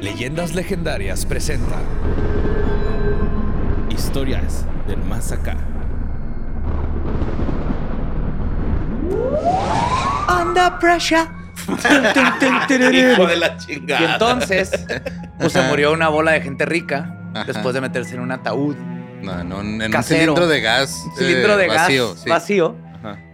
Leyendas legendarias presenta Historias del más acá. Under pressure. Hijo de la Y chingada. entonces, pues se murió una bola de gente rica Ajá. después de meterse en un ataúd. No, no, en un Casero. cilindro de gas. eh, Cilindro de vacío, gas sí. vacío.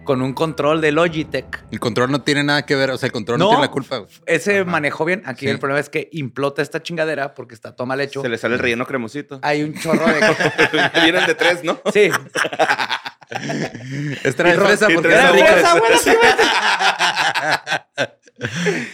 Con un control de Logitech. El control no tiene nada que ver, o sea, el control no, No. tiene la culpa. güey. Ese Ajá. manejó bien. Aquí Sí. el problema es que implota esta chingadera porque está todo mal hecho. Se le sale el relleno cremosito. Hay un chorro de. Vienen de tres, ¿no? sí. Es traer fresa y porque trae era fresa, rica.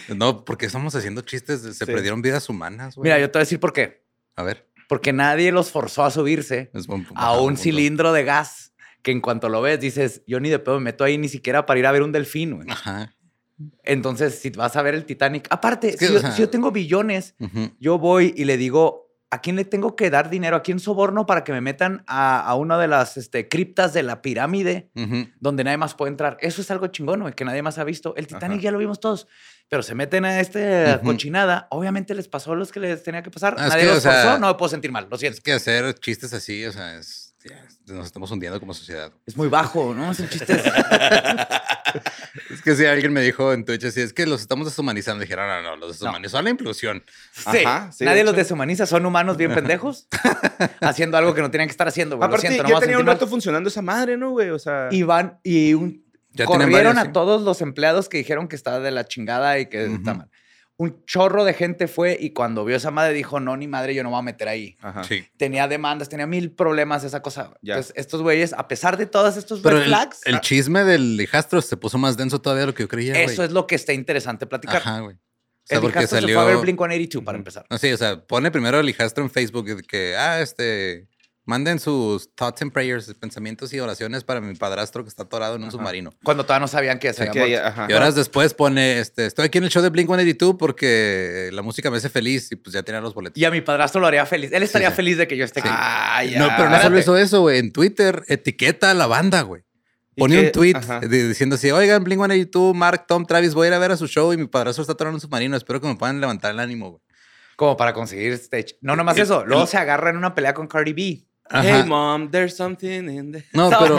No, porque estamos haciendo chistes, se Sí. perdieron vidas humanas, güey. Mira, yo te voy a decir por qué. A ver. Porque nadie los forzó a subirse es buen- a un cilindro de gas que en cuanto lo ves dices, yo ni de pedo me meto ahí ni siquiera para ir a ver un delfín. güey". Ajá. Entonces, si vas a ver el Titanic, aparte, Es que, si, yo, sea- si yo tengo billones, yo voy y le digo, ¿a quién le tengo que dar dinero? ¿A quién soborno para que me metan a, a una de las este, criptas de la pirámide donde nadie más puede entrar? Eso es algo chingón, güey, que nadie más ha visto. El Titanic Ajá. ya lo vimos todos. Pero se meten a esta cochinada. Obviamente les pasó los que les tenía que pasar. Ah, nadie que, los o sea. No me puedo sentir mal. Lo siento. Es que hacer chistes así, o sea, es, ya, nos estamos hundiendo como sociedad. Es muy bajo, ¿no? Son chistes. Es que si alguien me dijo en Twitch así, es que los estamos deshumanizando. Dijeron, no, no, los deshumanizó la inclusión. Sí, Ajá, sí, nadie de los deshumaniza. Son humanos bien pendejos haciendo algo que no tenían que estar haciendo. güey. Aparte, siento, ya tenía un mal. rato funcionando esa madre, ¿no, güey? O sea, Y van y un, corrieron varios, a sí. todos los empleados que dijeron que estaba de la chingada y que está mal. Un chorro de gente fue y cuando vio esa madre dijo, no, ni madre, yo no me voy a meter ahí. Ajá. Sí. Tenía demandas, tenía mil problemas esa cosa. Ya. Entonces, estos güeyes, a pesar de todos estos Pero red el, flags, el chisme del hijastro se puso más denso todavía de lo que yo creía, güey. eso es lo que está interesante platicar. Ajá, güey. O sea, el porque hijastro se salió... fue a ver Blink-182 para empezar. No, sí, o sea, pone primero el hijastro en Facebook de que, ah, este, manden sus thoughts and prayers, pensamientos y oraciones para mi padrastro que está atorado en un submarino. Cuando todavía no sabían que se había muerto. Y horas después pone, este, estoy aquí en el show de Blink-182 porque la música me hace feliz y pues ya tenía los boletos. Y a mi padrastro lo haría feliz. Él estaría sí. feliz de que yo esté aquí. Ah, ya. no, pero no solo hizo eso, güey. En Twitter etiqueta a la banda, güey. ¿Y Pone un tweet Ajá. diciendo así, oigan, Blink-182, Mark, Tom, Travis, voy a ir a ver a su show y mi padrastro está atorado en un submarino. Espero que me puedan levantar el ánimo, güey. Como para conseguir stage. No, nomás eso. Luego se agarra en una pelea con Cardi B. Hey, mom, there's something in the... No, pero,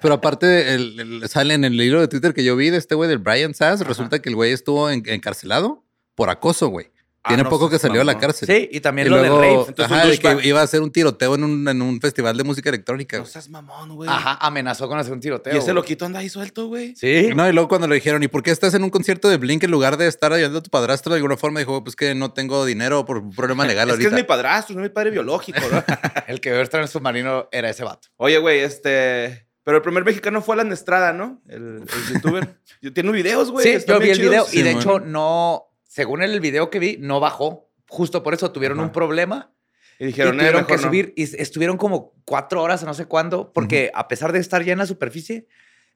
pero aparte el- el- sale en el libro de Twitter que yo vi de este güey del Brian Sass, resulta que el güey estuvo en- encarcelado por acoso, güey. Ah, Tiene no poco que salió de la cárcel. Sí, y también Y lo luego, del rave. Entonces, ajá, de que iba a hacer un tiroteo en un, en un festival de música electrónica. No seas mamón, güey. Ajá, amenazó con hacer un tiroteo. Y ese loquito anda ahí suelto, güey. Sí. No, y luego cuando le dijeron, ¿y por qué estás en un concierto de Blink en lugar de estar ayudando a tu padrastro de alguna forma? Dijo, pues que no tengo dinero por un problema legal Es que ahorita. es mi padrastro, no es mi padre biológico, ¿no? El que debe estar en el submarino era ese vato. Oye, güey, este... Pero el primer mexicano fue Alan Estrada, ¿no? El, el youtuber. Yo- Tiene videos, güey. sí, yo vi el video y de hecho no, según el video que vi, no bajó. Justo por eso tuvieron Ajá. un problema Y y dijeron, eh, tuvieron que no. subir y estuvieron como cuatro horas, no sé cuándo, porque a pesar de estar ya en la superficie,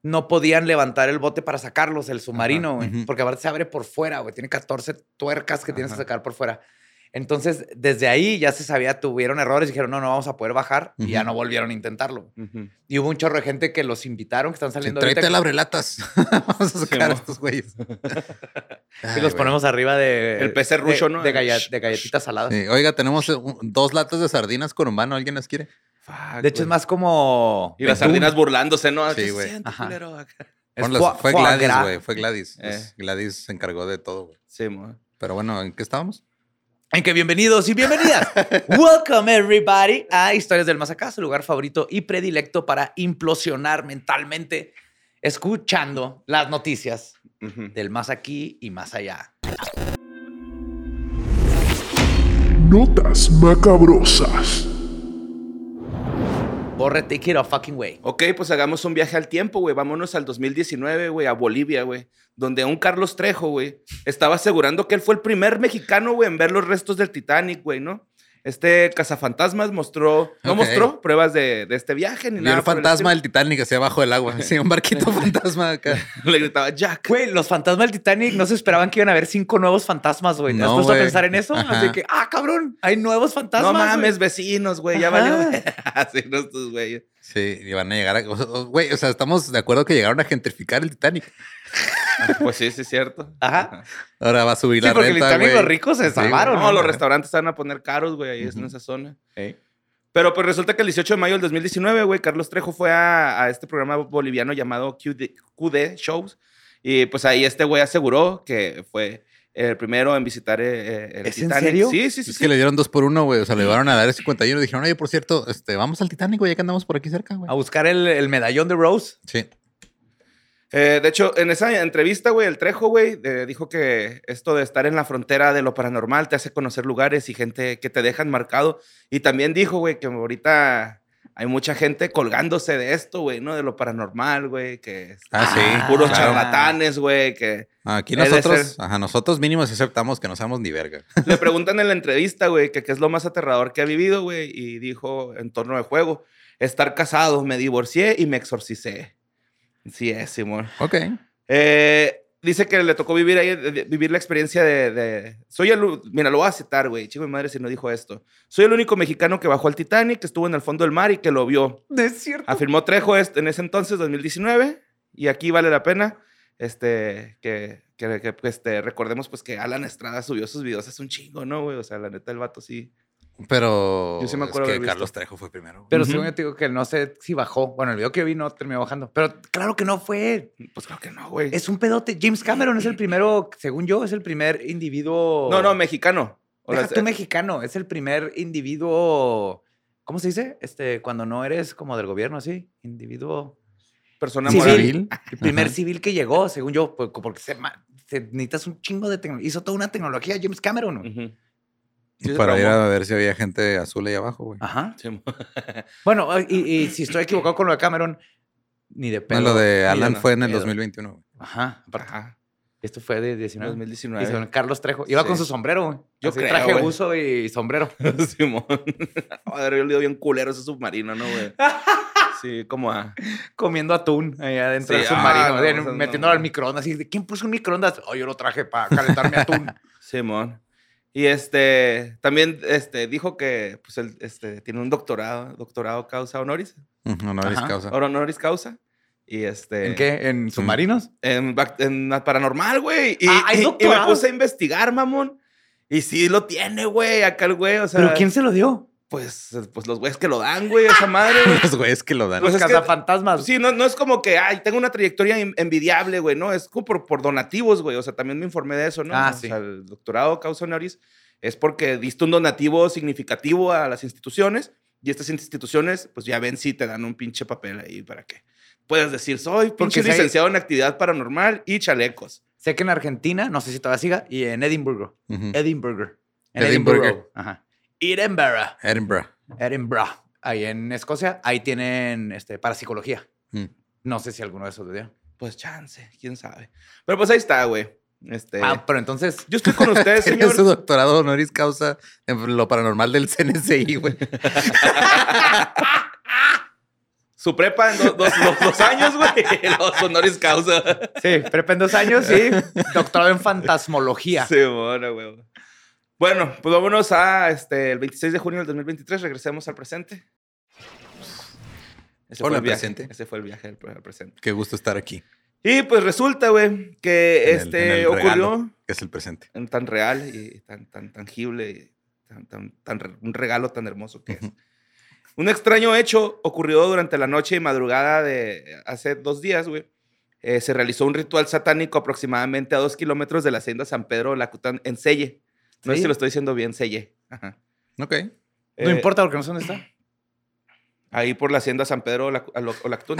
no podían levantar el bote para sacarlos, el submarino, porque aparte se abre por fuera, güey. Tiene 14 tuercas que tienes que sacar por fuera. Entonces, desde ahí ya se sabía, tuvieron errores, dijeron, no, no vamos a poder bajar y ya no volvieron a intentarlo. Y hubo un chorro de gente que los invitaron, que están Sí, saliendo tráete ahorita, el abrelatas. Vamos a sacar a estos güeyes. y los güey. ponemos arriba de... El PC ruso, de- ¿no? De, de galletitas saladas. Sí, Oiga, tenemos eh, dos latas de sardinas con humano. ¿Alguien las quiere? Fuck, De hecho, es güey. más como... Y las betún. sardinas burlándose, ¿no? Sí, ¿Qué se güey. fue Gladys, güey. Fue Gladys. Eh. Gladys se encargó de todo, güey. Sí, mo. Pero bueno, ¿en qué estábamos? En que bienvenidos y bienvenidas. Welcome everybody a Historias del Más Acá, su lugar favorito y predilecto para implosionar mentalmente, escuchando las noticias del más aquí y más allá. Notas macabrosas. Borre, take it a fucking way. Ok, pues hagamos un viaje al tiempo, güey. Vámonos al 2019, güey, a Bolivia, güey. Donde un Carlos Trejo, güey, estaba asegurando que él fue el primer mexicano, güey, en ver los restos del Titanic, güey, ¿no? Este cazafantasmas mostró, no mostró pruebas de, de este viaje ni Vio nada. el por fantasma del Titanic hacia abajo del agua. Sí, un barquito fantasma acá. Le gritaba Jack. Güey, los fantasmas del Titanic no se esperaban que iban a haber cinco nuevos fantasmas, güey. ¿Te has puesto a pensar en eso? Ajá. Así que, ah, cabrón, hay nuevos fantasmas. no mames, vecinos, güey, ya valió. Así no estos güeyes. Sí, y van a llegar a... Güey, o sea, estamos de acuerdo que llegaron a gentrificar el Titanic. Pues sí, sí es cierto. Ajá. Ahora va a subir Sí, la porque renta, Titanic güey. los ricos se Sí, salvaron. No, los restaurantes se van a poner caros, güey, ahí es en Ujú. esa zona. Ey. Pero pues resulta que el 18 de mayo del 2019, güey, Carlos Trejo fue a, a este programa boliviano llamado QD, QD Shows. Y pues ahí este güey aseguró que fue el primero en visitar eh, eh, el ¿Es en Titanic. serio? Sí, sí, sí. Es sí. que le dieron dos por uno, güey. O sea, le llevaron a dar el 51 y dijeron, oye, por cierto, este, vamos al Titanic, güey, ya que andamos por aquí cerca, güey. A buscar el, el medallón de Rose. Sí. Eh, de hecho, en esa entrevista, güey, el Trejo, güey, eh, dijo que esto de estar en la frontera de lo paranormal te hace conocer lugares y gente que te dejan marcado. Y también dijo, güey, que ahorita hay mucha gente colgándose de esto, güey, ¿no? De lo paranormal, güey, que Ah, sí. puros claro. charlatanes, güey, que Aquí nosotros, ajá, nosotros mínimos aceptamos que no seamos ni verga. Le preguntan en la entrevista, güey, que qué es lo más aterrador que ha vivido, güey, y dijo en torno de juego, estar casado, me divorcié y me exorcicé. Sí es, Simón. Ok. Eh, dice que le tocó vivir ahí, de- de- vivir la experiencia de, de- Soy el... Mira, lo voy a citar, güey, chico mi madre si no dijo esto. Soy el único mexicano que bajó al Titanic, que estuvo en el fondo del mar y que lo vio. Es cierto. Afirmó Trejo en ese entonces, 2019, y aquí vale la pena este, que, que, que, este, recordemos pues que Alan Estrada subió sus videos hace un chingo, ¿no, güey? O sea, la neta, el vato sí. Pero Yo sí me es acuerdo que visto. Carlos Trejo fue primero. güey. Pero según yo te digo que no sé si bajó. Bueno, el video que vi no terminó bajando. Pero claro que no fue. Pues creo que no, güey. Es un pedote. James Cameron es el primero, según yo, es el primer individuo. No, no, mexicano. O Deja sea, tú mexicano. Es el primer individuo. ¿Cómo se dice? Este, cuando no eres como del gobierno, así. Individuo. persona Civil. moral. Civil. El primer Ajá. civil que llegó, según yo, por- porque se, se- necesitas un chingo de tecnología. Hizo toda una tecnología James Cameron. Para ir a ver si había gente azul ahí abajo, güey. Ajá. Sí, Bueno, y, y si estoy equivocado con lo de Cameron, ni de No, pedo. lo de Alan no, fue en el pedo. 2021, güey. Ajá. aparte. Ajá. Esto fue de 19. 2019. Y son Carlos Trejo. Iba Sí. con su sombrero, güey. Yo Así, creo, Traje güey. buzo y sombrero. Simón. Joder, yo le dio bien culero ese submarino, ¿no, güey? Sí, como a... Comiendo atún ahí adentro Sí, del submarino. ah, no, de- o sea, no. metiéndolo al microondas. Y de, ¿quién puso un microondas? Oh, yo lo traje para calentar mi atún. Simón. Y este, también este, dijo que pues, él este, tiene un doctorado, doctorado causa honoris, Honoris Ajá. causa. honoris causa. Y este... ¿En qué? ¿En submarinos? En, paranormal, güey. Y, Ah, ¿hay y- y me puse a investigar, mamón. Y sí lo tiene, güey, acá el güey, o sea... ¿Pero quién se lo dio? Pues, pues los güeyes que lo dan, güey, esa madre, güey. Los güeyes que lo dan. Pues Los es que- cazafantasmas. Sí, no, no es como que, ay, tengo una trayectoria en- envidiable, güey, no, es como por, por donativos, güey, o sea, también me informé de eso, ¿no? Ah, o sí. sea, el doctorado causa honoris es porque diste un donativo significativo a las instituciones y estas instituciones, pues ya ven si te dan un pinche papel ahí para que puedas decir, soy pinche si hay- licenciado en actividad paranormal y chalecos. Sé que en Argentina, no sé si todavía siga, y en Edimburgo. Ujú. Edinburgh. En Edinburgh. Edimburgo. Ajá. Edinburgh. Edinburgh. Edinburgh. Ahí en Escocia, ahí tienen este, parapsicología. Mm. No sé si alguno de esos lo dio. Pues chance, quién sabe. Pero pues ahí está, güey. Este, Ah, pero entonces, yo estoy con ustedes, señor. su doctorado honoris causa en lo paranormal del CNCI, güey. Su prepa en do- dos, dos- dos años, güey. Los honoris causa. sí, prepa en dos años, sí. Doctorado en fantasmología. Sí, bueno, güey. Bueno, pues vámonos a este, el 26 de junio del 2023. Regresemos al presente. Ese Hola, fue el viaje. presente. Ese fue el viaje al, al presente. Qué gusto estar aquí. Y pues resulta, güey, que en este el ocurrió que es el presente. en tan real y tan, tan tangible, y tan, tan, un regalo tan hermoso que es. Ujú. Un extraño hecho ocurrió durante la noche y madrugada de hace dos días, güey. Eh, se realizó un ritual satánico aproximadamente a dos kilómetros de la hacienda San Pedro Lacután en Selle. No sé si lo estoy diciendo bien, Selle. Ajá. Ok. No Eh, importa porque no sé dónde está. Ahí por la hacienda San Pedro Alo- Olactún.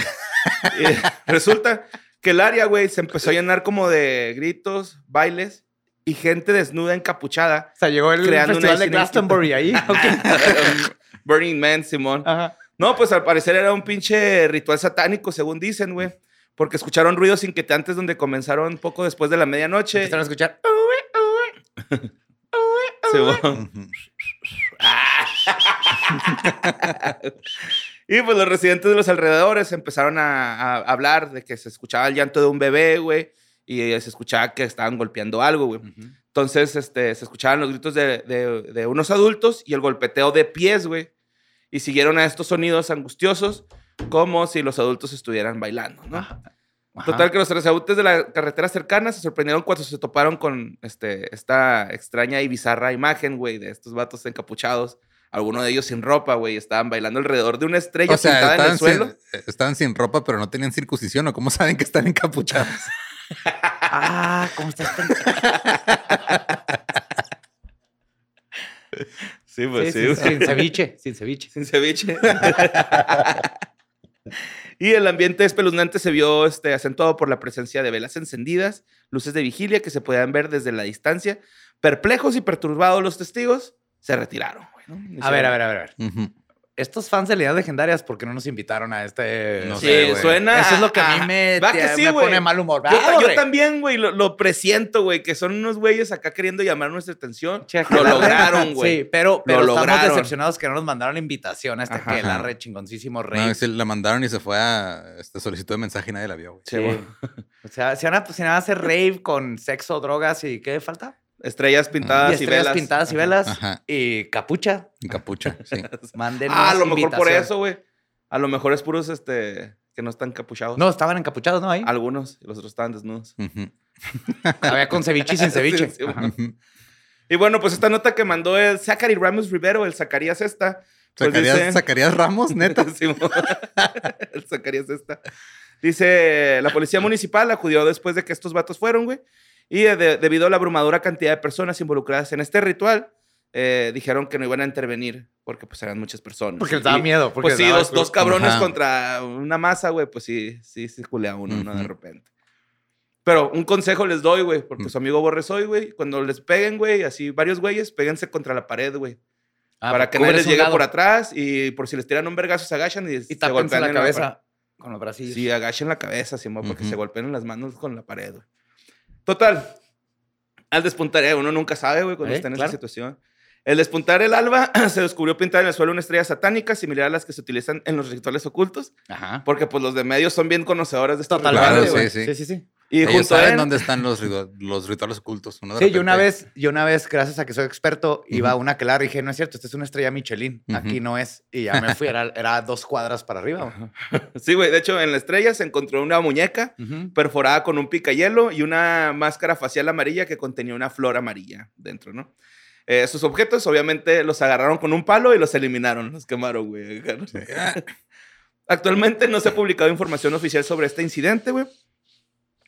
Y resulta que el área, güey, se empezó a llenar como de gritos, bailes y gente desnuda encapuchada. O sea, llegó el Creando una de Glastonbury ahí. Burning Man, Simón. Ajá. No, pues al parecer era un pinche ritual satánico, según dicen, güey. Porque escucharon ruidos inquietantes donde comenzaron poco después de la medianoche. Empezaron a escuchar. Simón. Ujú. Y pues los residentes de los alrededores empezaron a, a hablar de que se escuchaba el llanto de un bebé, güey, y se escuchaba que estaban golpeando algo, güey. Entonces, este, se escuchaban los gritos de, de- de unos adultos y el golpeteo de pies, güey. Y siguieron a estos sonidos angustiosos como si los adultos estuvieran bailando, ¿no? Ajá. Total que los transeúntes de la carretera cercana se sorprendieron cuando se toparon con este, esta extraña y bizarra imagen, güey, de estos vatos encapuchados. Algunos de ellos sin ropa, güey, estaban bailando alrededor de una estrella O sea, pintada en el suelo. sin, estaban sin ropa, pero no tenían circuncisión. ¿O cómo saben que están encapuchados? Ah, ¿cómo estás? Sí, pues sí. sí, sin ceviche, sin ceviche. Sin ceviche. y el ambiente espeluznante se vio este, acentuado por la presencia de velas encendidas, luces de vigilia que se podían ver desde la distancia. Perplejos y perturbados los testigos se retiraron. A ver, a ver, a ver. a ver. Ujú. Estos fans de Leyendas Legendarias, ¿por qué no nos invitaron a este? No Sí, sé, suena. Eso es lo que a mí me, Va que te- sí, me güey. pone mal humor. Yo, Ah, también, güey, lo, lo presiento, güey, que son unos güeyes acá queriendo llamar nuestra atención. Che, Lo lograron, güey. Sí, pero, pero Lo estamos lograron. decepcionados que no nos mandaron la invitación a este Ajá. que la re chingoncísimo rey. No, sí, la mandaron y se fue a esta solicitud de mensaje y nadie la vio, güey. Sí. O sea, si van, a, si van a hacer rave con sexo, drogas y ¿qué falta? Estrellas pintadas y y, estrellas velas. pintadas y velas Ajá. y capucha. En capucha, sí. Manden Ah, a lo mejor por eso, güey. A lo mejor es puros este, que no están capuchados. No, estaban encapuchados, ¿no? Ahí. Algunos, y los otros estaban desnudos. Había con ceviche y sin ceviche. Sí, sí, Ajá. Ujú. Y bueno, pues esta nota que mandó el Zachary Ramos Rivero, el Zacarías esta. Pues ¿Sacarías, dice- sacarías Ramos, neta? El Zacarías esta. Dice, la policía municipal acudió después de que estos vatos fueron, güey. Y de- debido a la abrumadora cantidad de personas involucradas en este ritual, eh, dijeron que no iban a intervenir porque pues eran muchas personas. Porque les daba miedo. Porque Pues sí, dos, dos cabrones Ajá. contra una masa, güey, pues sí, sí, sí culea uno, ¿no? De repente. Pero un consejo les doy, güey, porque Mm. su amigo Borre soy, güey. Cuando les peguen, güey, así varios güeyes, péguense contra la pared, güey. Ah, para que nadie cubres les llegue lado por atrás y por si les tiran un vergazo se agachan y, Y se golpean la cabeza con los bracillos. Sí, agachen la cabeza, Simón, porque se golpeen en las manos con la pared, güey. Total. Al despuntar, eh, uno nunca sabe, güey, cuando Eh, está en claro. esa situación. El despuntar el alba, se descubrió pintada en el suelo una estrella satánica similar a las que se utilizan en los rituales ocultos, Ajá. porque pues los de medios son bien conocedores de estos Totalmente, Claro, sí, sí. sí, sí, sí. Y Ellos junto a saben él, dónde están los, ritu- los rituales ocultos. Sí, yo una vez, yo una vez, gracias a que soy experto, iba a una que la dije, no es cierto, esta es una estrella Michelin, aquí no es. Y ya me fui, era, era dos cuadras para arriba. sí, güey, de hecho en la estrella se encontró una muñeca perforada con un picayelo y una máscara facial amarilla que contenía una flor amarilla dentro, ¿no? Eh, sus objetos, obviamente, los agarraron con un palo y los eliminaron, los quemaron, güey. Actualmente no se ha publicado información oficial sobre este incidente, güey.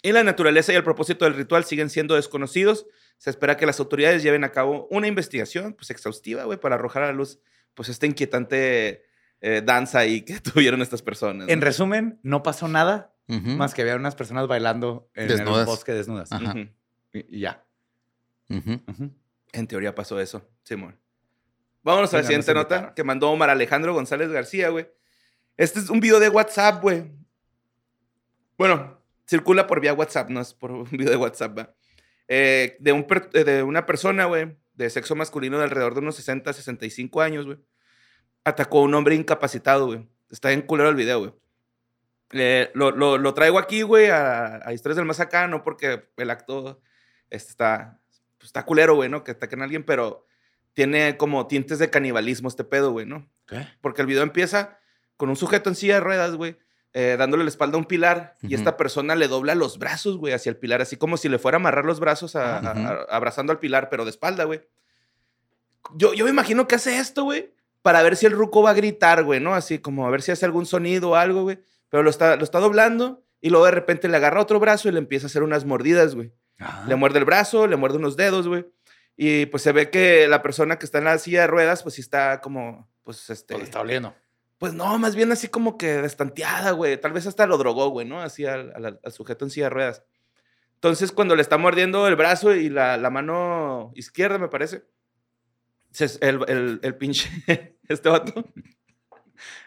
Y la naturaleza y el propósito del ritual siguen siendo desconocidos. Se espera que las autoridades lleven a cabo una investigación, pues, exhaustiva, güey, para arrojar a la luz, pues, esta inquietante eh, danza ahí que tuvieron estas personas. En resumen, no pasó nada, más que había unas personas bailando en el bosque desnudas. Ajá. Ujú. Y, y ya. En teoría pasó eso, Simón. Vámonos a la siguiente nota que mandó Omar Alejandro González García, güey. Este es un video de WhatsApp, güey. Bueno, circula por vía WhatsApp, no es por un video de WhatsApp, va. Eh, de, un per- eh, de una persona, güey, de sexo masculino de alrededor de unos 60, 65 años, güey. Atacó a un hombre incapacitado, güey. Está en culero el video, güey. Eh, lo, lo- lo traigo aquí, güey, a, a Historias del Más Acá, no porque el acto este, está, pues, está culero, güey, ¿no? Que ataquen a alguien, pero tiene como tintes de canibalismo este pedo, güey, ¿no? ¿Qué? Porque el video empieza con un sujeto en silla de ruedas, güey, eh, dándole la espalda a un pilar y esta persona le dobla los brazos, güey, hacia el pilar, así como si le fuera a amarrar los brazos a- abrazando al pilar, pero de espalda, güey. Yo, yo me imagino que hace esto, güey, para ver si el ruco va a gritar, güey, ¿no? Así como a ver si hace algún sonido o algo, güey. Pero lo está, lo está doblando y luego de repente le agarra otro brazo y le empieza a hacer unas mordidas, güey. Ah. Le muerde el brazo, le muerde unos dedos, güey. Y pues se ve que la persona que está en la silla de ruedas, pues sí está como, pues este. Pues está oliendo. Pues no, más bien así como que destanteada, güey. Tal vez hasta lo drogó, güey, ¿no? Así al, al- al sujeto en silla de ruedas. Entonces, cuando le está mordiendo el brazo y la, la mano izquierda, me parece, el, el, el pinche, este vato.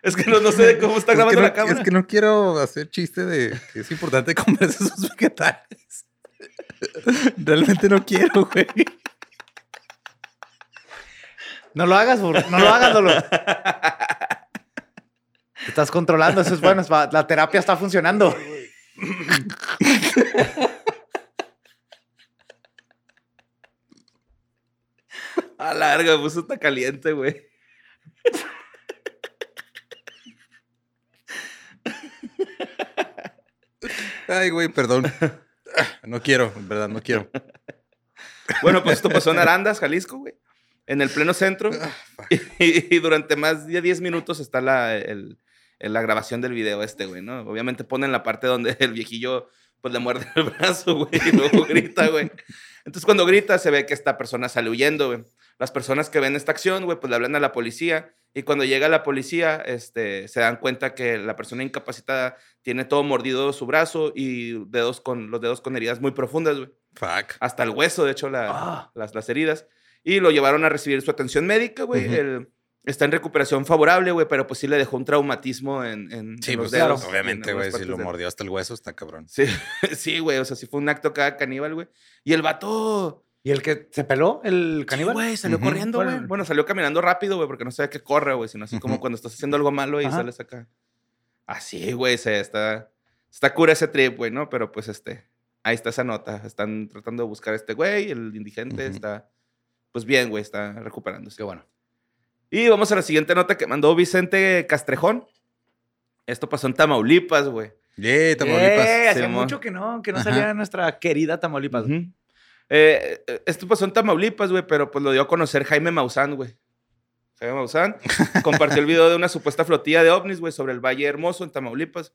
Es que no, no sé cómo está Es que grabando no- la cámara. Es que no quiero hacer chiste de que es importante comerse esos vegetales. Realmente no quiero, güey. No lo hagas, burro. No lo hagas, Lolo. Te estás controlando, eso es bueno. La terapia está funcionando. A la larga, me puso está caliente, güey. Ay, güey, perdón. No quiero, en verdad, no quiero. Bueno, pues esto pasó en Arandas, Jalisco, güey. En el pleno centro. Y, y durante más de 10 minutos está la, el- el- la grabación del video este, güey, ¿no? Obviamente ponen la parte donde el viejillo, pues, le muerde el brazo, güey, y luego grita, güey. Entonces, cuando grita, se ve que esta persona sale huyendo, güey. Las personas que ven esta acción, güey, pues le hablan a la policía. Y cuando llega la policía, este, se dan cuenta que la persona incapacitada tiene todo mordido su brazo y dedos con, los dedos con heridas muy profundas, güey Fuck. hasta el hueso, de hecho, la- Ah. las, las heridas. Y lo llevaron a recibir su atención médica, güey. Está en recuperación favorable, güey, pero pues sí le dejó un traumatismo en, en- Sí, en los pues dedos. claro, obviamente, güey, si lo mordió hasta el hueso, está cabrón. Sí, sí, güey, o sea, sí fue un acto cada caníbal, güey. Y el vato... ¿Y el que se peló, el Sí, caníbal? güey, salió corriendo, güey. Bueno. Bueno, salió caminando rápido, güey, porque no sabe que corre, güey, sino así como cuando estás haciendo algo malo y Ajá. sales acá. Así, güey, se está... Está cura ese trip, güey, ¿no? Pero pues este... Ahí está esa nota. Están tratando de buscar a este güey, el indigente está... Pues bien, güey, está recuperándose. Qué bueno. Y vamos a la siguiente nota que mandó Vicente Castrejón. Esto pasó en Tamaulipas, güey. Yeah, Tamaulipas. Hacía Simón. mucho que no, que no Ajá. salía nuestra querida Tamaulipas. Eh, eh, esto pasó en Tamaulipas, güey, pero pues lo dio a conocer Jaime Maussan, güey. Jaime Maussan compartió el video de una supuesta flotilla de ovnis, güey, sobre el Valle Hermoso en Tamaulipas.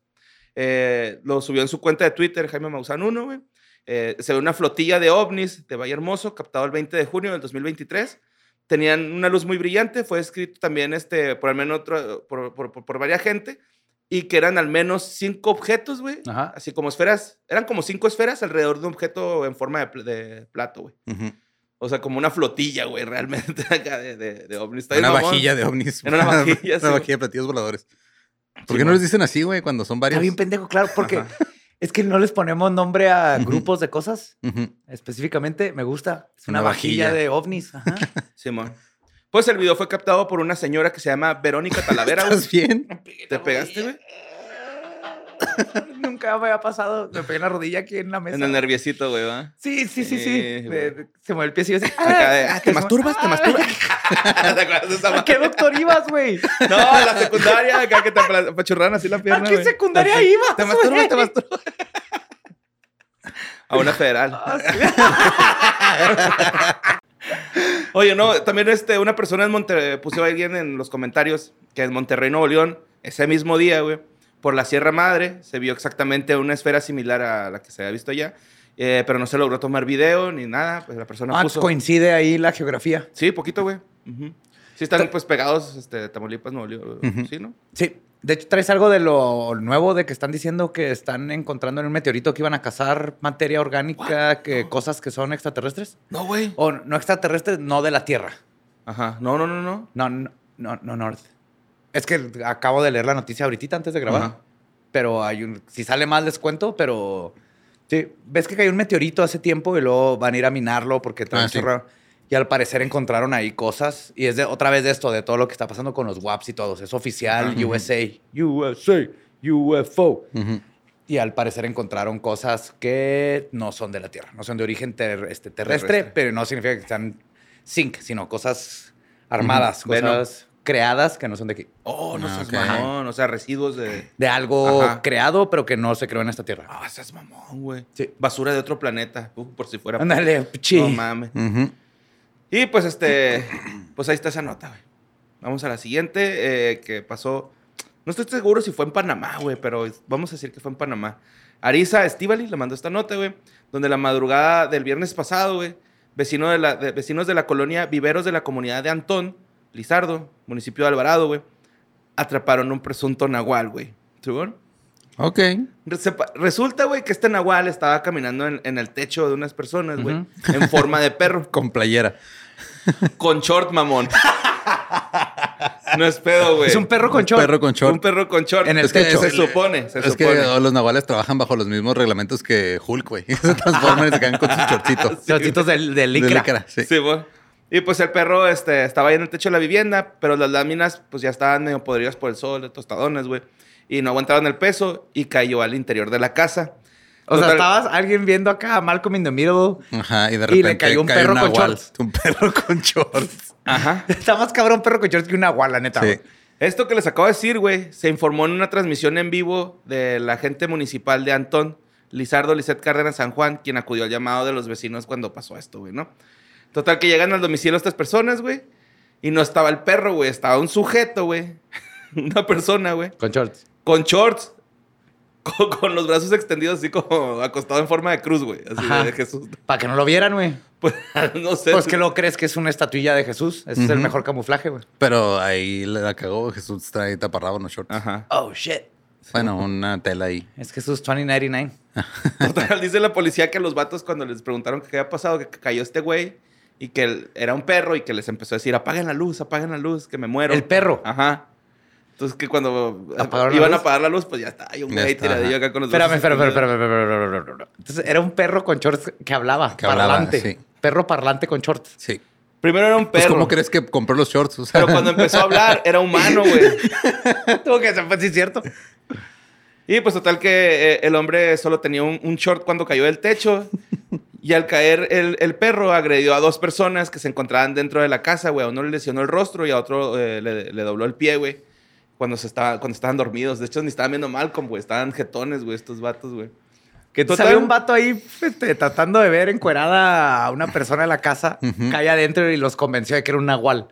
Eh, lo subió en su cuenta de Twitter, Jaime Maussan 1, güey. Eh, se ve una flotilla de ovnis de Valle Hermoso, captado el 20 de junio del 2023. Tenían una luz muy brillante, fue escrito también este, por al menos otro, por, por, por, por varias gente, y que eran al menos cinco objetos, güey. Ajá. Así como esferas, eran como cinco esferas alrededor de un objeto en forma de, de plato, güey. Ujú. O sea, como una flotilla, güey, realmente acá de, de, de ovnis. Está Una mamón. vajilla de ovnis. Era una vajilla, sí, Una vajilla de platillos voladores. ¿Por Sí, qué no les dicen así, güey, cuando son Está varios? bien pendejo, claro, porque Ajá. Es que no les ponemos nombre a grupos de cosas. Específicamente, me gusta. Es una, Una vajilla. vajilla. de ovnis. Ajá. Simón. Pues el video fue captado por una señora que se llama Verónica Talavera. ¿Estás bien? ¿Te pegaste, güey? Nunca me había pasado. Me pegué en la rodilla aquí en la mesa. En el nerviosito, güey, ¿va? Sí, sí, sí, sí. Se mueve el pie y yo así. Acá de, ah, ah, ¿te se masturbas? ¿Te mueve- masturbas? ¿Te acuerdas de esa ¿A qué doctor ibas, güey? No, la secundaria, acá que te apachurraran así la pierna, ¿A qué secundaria ibas, ¿Te masturbas? ¿Te masturbas? A una federal. Oye, no, también este, una persona en Monterrey, puso alguien en los comentarios que en Monterrey, Nuevo León, ese mismo día, güey, por la Sierra Madre, se vio exactamente una esfera similar a la que se había visto allá, eh, pero no se logró tomar video ni nada, pues la persona Ah, puso... coincide ahí la geografía. Sí, poquito, güey. Ujú. Sí están, pues, pegados, este, Tamaulipas, Nuevo León. ¿sí, no? Sí. De hecho, traes algo de lo nuevo de que están diciendo que están encontrando en un meteorito que iban a cazar materia orgánica, que cosas que son extraterrestres. No, güey. O no extraterrestres, no de la Tierra. Ajá, no, no, no, no. No, no, no, no, no. Es que acabo de leer la noticia ahorita antes de grabar. Pero hay un. Si sale mal, les cuento, pero. Sí, ves que cayó un meteorito hace tiempo y luego van a ir a minarlo porque traen Ah, sí. Y al parecer encontraron ahí cosas. Y es de, otra vez de esto, de todo lo que está pasando con los WAPs y todos. Es oficial. USA, USA, UFO. Y al parecer encontraron cosas que no son de la Tierra, no son de origen ter- este, terrestre, Terrestre. pero no significa que sean zinc, sino cosas armadas, cosas creadas que no son de aquí. Oh, no Ah, seas mamón. O sea, residuos de. De algo Ajá. creado, pero que no se creó en esta Tierra. Ah, seas mamón, güey. Sí. Basura de otro planeta. uh, por si fuera. Ándale, chi. No mames. Y pues este, pues ahí está esa nota, güey. Vamos a la siguiente, eh, que pasó. No estoy seguro si fue en Panamá, güey, pero vamos a decir que fue en Panamá. Arisa Estivali le mandó esta nota, güey, donde la madrugada del viernes pasado, güey, vecino de la, de- vecinos de la colonia Viveros de la comunidad de Antón, Lizardo, municipio de Alvarado, güey, atraparon un presunto nahual, güey. ¿Seguro? Ok. Resulta, güey, que este nahual estaba caminando en, en el techo de unas personas, güey, en forma de perro. Con playera. Con short, mamón. No es pedo, güey. Es un perro con short. Perro con short. Un perro con short. En el Es que techo. Se supone, se es supone. que los nahuales trabajan bajo los mismos reglamentos que Hulk, güey. Se transforman y se quedan con sus shortcitos. Shortcitos de, de De licra. licra, sí. Sí, güey. Y pues el perro este, estaba ahí en el techo de la vivienda, pero las láminas pues ya estaban medio podridas por el sol, de tostadones, güey. Y no aguantaban el peso y cayó al interior de la casa. O sea, estabas alguien viendo acá a Malcolm in the Middle. Ajá, y de Y repente le cayó un perro con nahual. shorts. Un perro con shorts. Ajá. Está más cabrón perro con shorts que una guala, neta. Sí. güey. Esto que les acabo de decir, güey, se informó en una transmisión en vivo de la agente municipal de Antón, Lizardo Lizeth Cárdenas San Juan, quien acudió al llamado de los vecinos cuando pasó esto, güey, ¿no? Total, que llegan al domicilio estas personas, güey, y no estaba el perro, güey, estaba un sujeto, güey, una persona, güey, Con shorts. con shorts, con, con los brazos extendidos así como acostado en forma de cruz, güey, así Ajá. de Jesús. Para que no lo vieran, güey. Pues, no sé. Pues que lo crees que es una estatuilla de Jesús. Ese es el mejor camuflaje, güey. Pero ahí le la cagó. Jesús trae taparrabo en los shorts. Ajá. Oh, shit. Bueno, una tela ahí. Es Jesús 2099. Total, dice la policía que los vatos cuando les preguntaron qué había pasado, que cayó este güey y que él era un perro y que les empezó a decir, apaguen la luz, apaguen la luz, que me muero. El perro. Ajá. Entonces que cuando ¿Apagaron la iban a apagar la luz, pues ya está, hay un güey tiradillo acá con los Espérame, espérame, espérame, espérame. Entonces era un perro con shorts que hablaba. Que hablaba, parlante. sí. Perro parlante con shorts. Sí. Primero era un Pues, perro. ¿cómo crees que compró los shorts? O sea, Pero cuando empezó a hablar, era humano, güey. Tuvo que ser, pues sí, cierto. Y pues total que eh, el hombre solo tenía un, un short cuando cayó del techo. Y al caer el, el perro agredió a dos personas que se encontraban dentro de la casa, güey. A uno le lesionó el rostro y a otro eh, le, le dobló el pie, güey. Cuando, se estaba, cuando estaban dormidos. De hecho, ni estaban viendo Malcolm, güey. Estaban jetones, güey, estos vatos, güey. Que Total. un vato ahí este, tratando de ver encuerada a una persona en la casa, Ujú. cae adentro y los convenció de que era un nahual.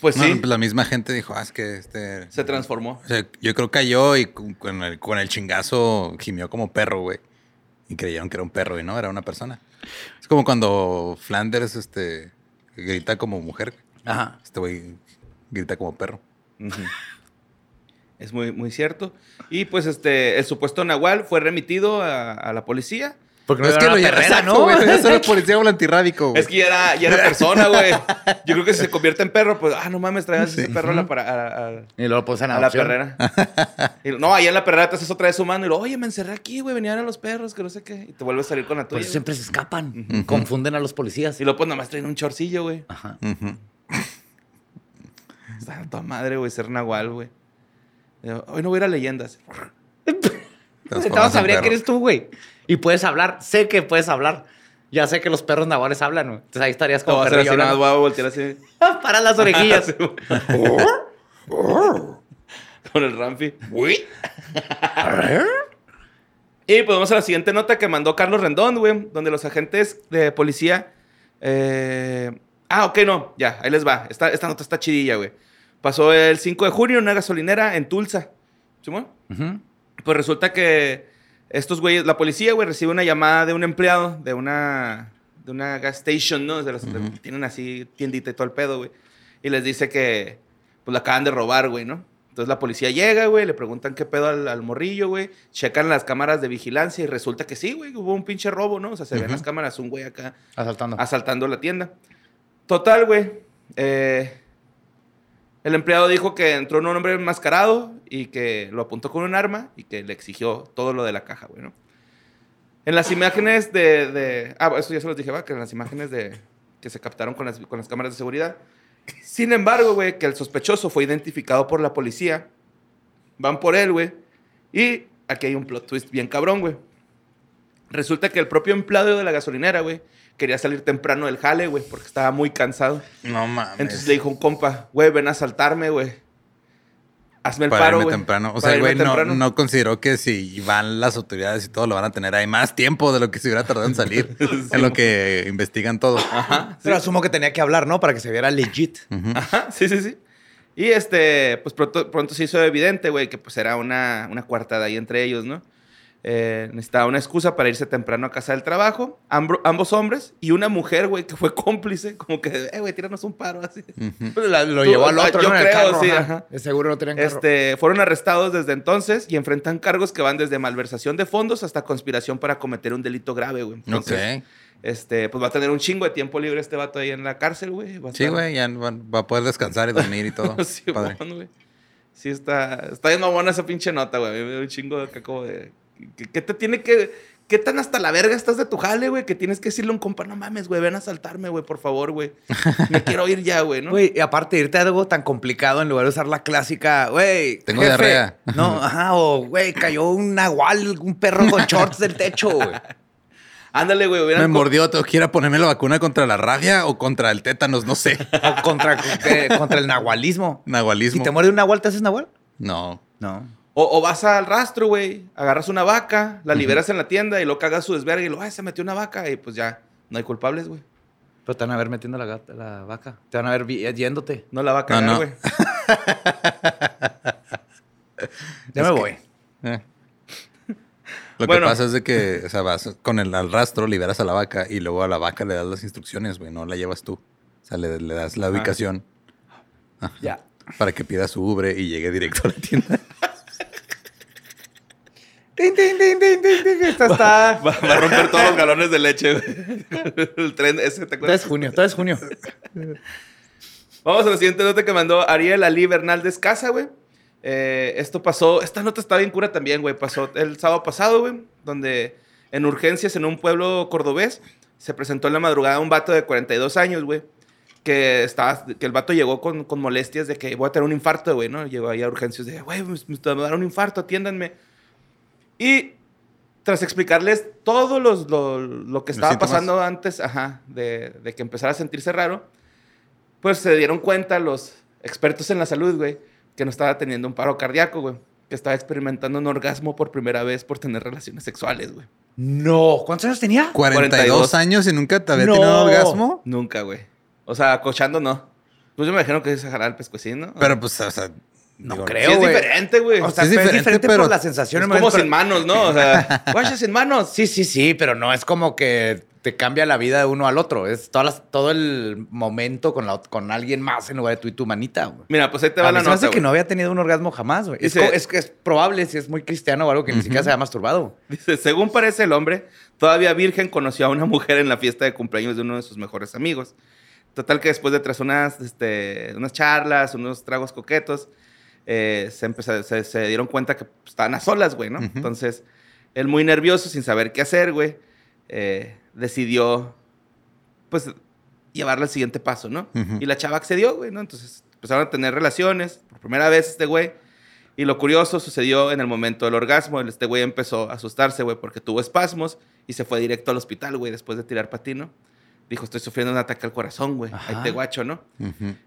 Pues no, sí, pues la misma gente dijo, ah, es que este... se transformó. O sea, yo creo que cayó y con con el, con el chingazo gimió como perro, güey. Y creyeron que era un perro y no, era una persona. Es como cuando Flanders este, grita como mujer. Ajá. Este güey grita como perro. Es muy, muy cierto. Y pues este, el supuesto Nahual fue remitido a, a la policía. Porque no es que lo perrera, exacto, ¿no? güey. Eso era policía volantirrábico, güey. Es que ya era, ya era persona, güey. Yo creo que si se convierte en perro, pues, ah, no mames, traías ese perro a la, para- a- a- Y luego en a la perrera. Y, no, ahí en la perrera te haces otra vez humano y lo, oye, me encerré aquí, güey, venían a los perros, que no sé qué. Y te vuelves a salir con la tuya. güey. siempre se escapan. Confunden a los policías. Y luego, pues, nomás traen un chorcillo, güey. Ajá. Ujú. Está a toda madre, güey, ser nahual, güey. Yo, Hoy no voy a ir a leyendas. Transformas Estaba en sabría que eres tú, güey. Y puedes hablar. Sé que puedes hablar. Ya sé que los perros nahuales hablan, güey. Entonces ahí estarías como a hacer así, nada voy a voltear así. Para las orejillas. con el Ramfi. Y pues vamos a la siguiente nota que mandó Carlos Rendón, güey, donde los agentes de policía. eh, Ah, ok, no, ya, ahí les va. Esta, esta nota está chidilla, güey. Pasó el 5 de junio en una gasolinera en Tulsa. Ujú. Pues resulta que estos güeyes, la policía, güey, recibe una llamada de un empleado de una, de una gas station, ¿no? De Tienen así tiendita y todo el pedo, güey. Y les dice que, pues, la acaban de robar, güey, ¿no? Entonces la policía llega, güey, le preguntan qué pedo al, al morrillo, güey. Checan las cámaras de vigilancia y resulta que sí, güey, hubo un pinche robo, ¿no? O sea, se ven Ujú. las cámaras, un güey acá Asaltando. asaltando la tienda. Total, güey. eh, el empleado dijo que entró un hombre enmascarado y que lo apuntó con un arma y que le exigió todo lo de la caja, güey, ¿no? En las imágenes de, de- Ah, eso ya se los dije, va, que en las imágenes de... que se captaron con las, con las cámaras de seguridad. Sin embargo, güey, que el sospechoso fue identificado por la policía. Van por él, güey. Y aquí hay un plot twist bien cabrón, güey. Resulta que el propio empleado de la gasolinera, güey, quería salir temprano del jale, güey, porque estaba muy cansado. No mames. Entonces le dijo un compa, güey, ven a asaltarme, güey. Hazme el para paro, irme güey. temprano. O Para sea, irme güey, no, temprano. no consideró que si van las autoridades y todo lo van a tener ahí más tiempo de lo que se hubiera tardado en salir. en lo que investigan todo. Ajá, Pero asumo que tenía que hablar, ¿no? Para que se viera legit. Ajá, sí, sí, sí. Y este, pues pronto, pronto se hizo evidente, güey, que pues era una, una coartada ahí entre ellos, ¿no? Eh, necesitaba una excusa para irse temprano a casa del trabajo. Ambro- ambos hombres y una mujer, güey, que fue cómplice, como que, eh, güey, tíranos un paro así. Pues la- lo Tú- llevó al otro, yo ¿no? En el creo, carro, sí, ajá. ajá. De seguro no tenían carro. Este, fueron arrestados desde entonces y enfrentan cargos que van desde malversación de fondos hasta conspiración para cometer un delito grave, güey. Entonces, ok. este, pues va a tener un chingo de tiempo libre este vato ahí en la cárcel, güey. Sí, estar- güey, ya va, va a poder descansar y dormir y todo. sí, Padre. bueno, güey. Sí, está, está bien buena esa pinche nota, güey. Me dio un chingo de acá como de. ¿Qué, qué te tiene que.? ¿Qué tan hasta la verga estás de tu jale, güey? Que tienes que decirle a un compa, no mames, güey, ven a saltarme, güey, por favor, güey. Me quiero ir ya, güey, ¿no? Güey, y aparte de irte a algo tan complicado en lugar de usar la clásica, güey. Tengo jefe. diarrea. No, ajá, o güey, cayó un nahual, un perro con shorts del techo, güey. Ándale, güey. Me mordió, tengo que ir a ponerme la vacuna contra la rabia o contra el tétanos, no sé. O contra, eh, contra el nahualismo. Nahualismo. ¿Y te muerde un nahual, te haces nahual? No. No. O, o vas al rastro, güey, agarras una vaca, la liberas en la tienda y lo cagas su desverga y lo, ay, se metió una vaca y pues ya, no hay culpables, güey. Pero te van a ver metiendo la, gata- la vaca. Te van a ver vi- yéndote. No la va a No, güey. Ya me voy. Eh. Lo Bueno. que pasa es de que, o sea, vas con el al rastro, liberas a la vaca y luego a la vaca le das las instrucciones, güey, no la llevas tú. O sea, le, le das la ubicación Ya. para que pida su Ubre y llegue directo a la tienda. Tin, tin, tin, tin, tin, tin. Esta está. Va, va a romper todos los galones de leche, güey. El tren ese, ¿te Todo acuerdas? es junio, todo es junio. Vamos a la siguiente nota que mandó Ariel Ali Bernaldez Casa, güey. Eh, esto pasó, esta nota está bien cura también, güey. Pasó el sábado pasado, güey, donde en urgencias en un pueblo cordobés se presentó en la madrugada un vato de 42 años, güey. Que, estaba, que el vato llegó con, con molestias de que voy a tener un infarto, güey, ¿no? Llegó ahí a urgencias de, güey, me, me va a dar un infarto, atiéndanme. Y tras explicarles todo los- lo, lo que estaba pasando antes, ajá, de, de que empezara a sentirse raro, pues se dieron cuenta los expertos en la salud, güey, que no estaba teniendo un paro cardíaco, güey. Que estaba experimentando un orgasmo por primera vez por tener relaciones sexuales, güey. No. ¿Cuántos años tenía? 42 42 años y nunca te había No. tenido orgasmo. Nunca, güey. O sea, cochando no. Pues yo me imagino que se jalar el pescuecín, ¿no? Pero pues, o sea, No digo, creo. Sí es diferente, güey. O sea, Sí es diferente, pero por la sensación. es como sin manos, ¿no? O sea, guacha sin manos. Sí, sí, sí, pero no es como que te cambia la vida de uno al otro. Es todas las- todo el momento con, la, con alguien más en lugar de tú y tu manita, güey. Mira, pues ahí te va A mí la se me nota, hace que no había tenido un orgasmo jamás, güey. Es, es que es probable si es muy cristiano o algo que ni siquiera se haya masturbado. Dice, según parece el hombre, todavía virgen conoció a una mujer en la fiesta de cumpleaños de uno de sus mejores amigos. Total que después de tras unas, este, unas charlas, unos tragos coquetos, eh, se, empezó- se, se dieron cuenta que estaban a solas, güey, ¿no? Ujú. Entonces, él muy nervioso, sin saber qué hacer, güey, eh, decidió, pues, llevarle al siguiente paso, ¿no? Y la chava accedió, güey, ¿no? Entonces, empezaron a tener relaciones, por primera vez este güey. Y lo curioso sucedió en el momento del orgasmo. Este güey empezó a asustarse, güey, porque tuvo espasmos y se fue directo al hospital, güey, después de tirar patino. Dijo, estoy sufriendo un ataque al corazón, güey. Ahí te guacho, ¿no?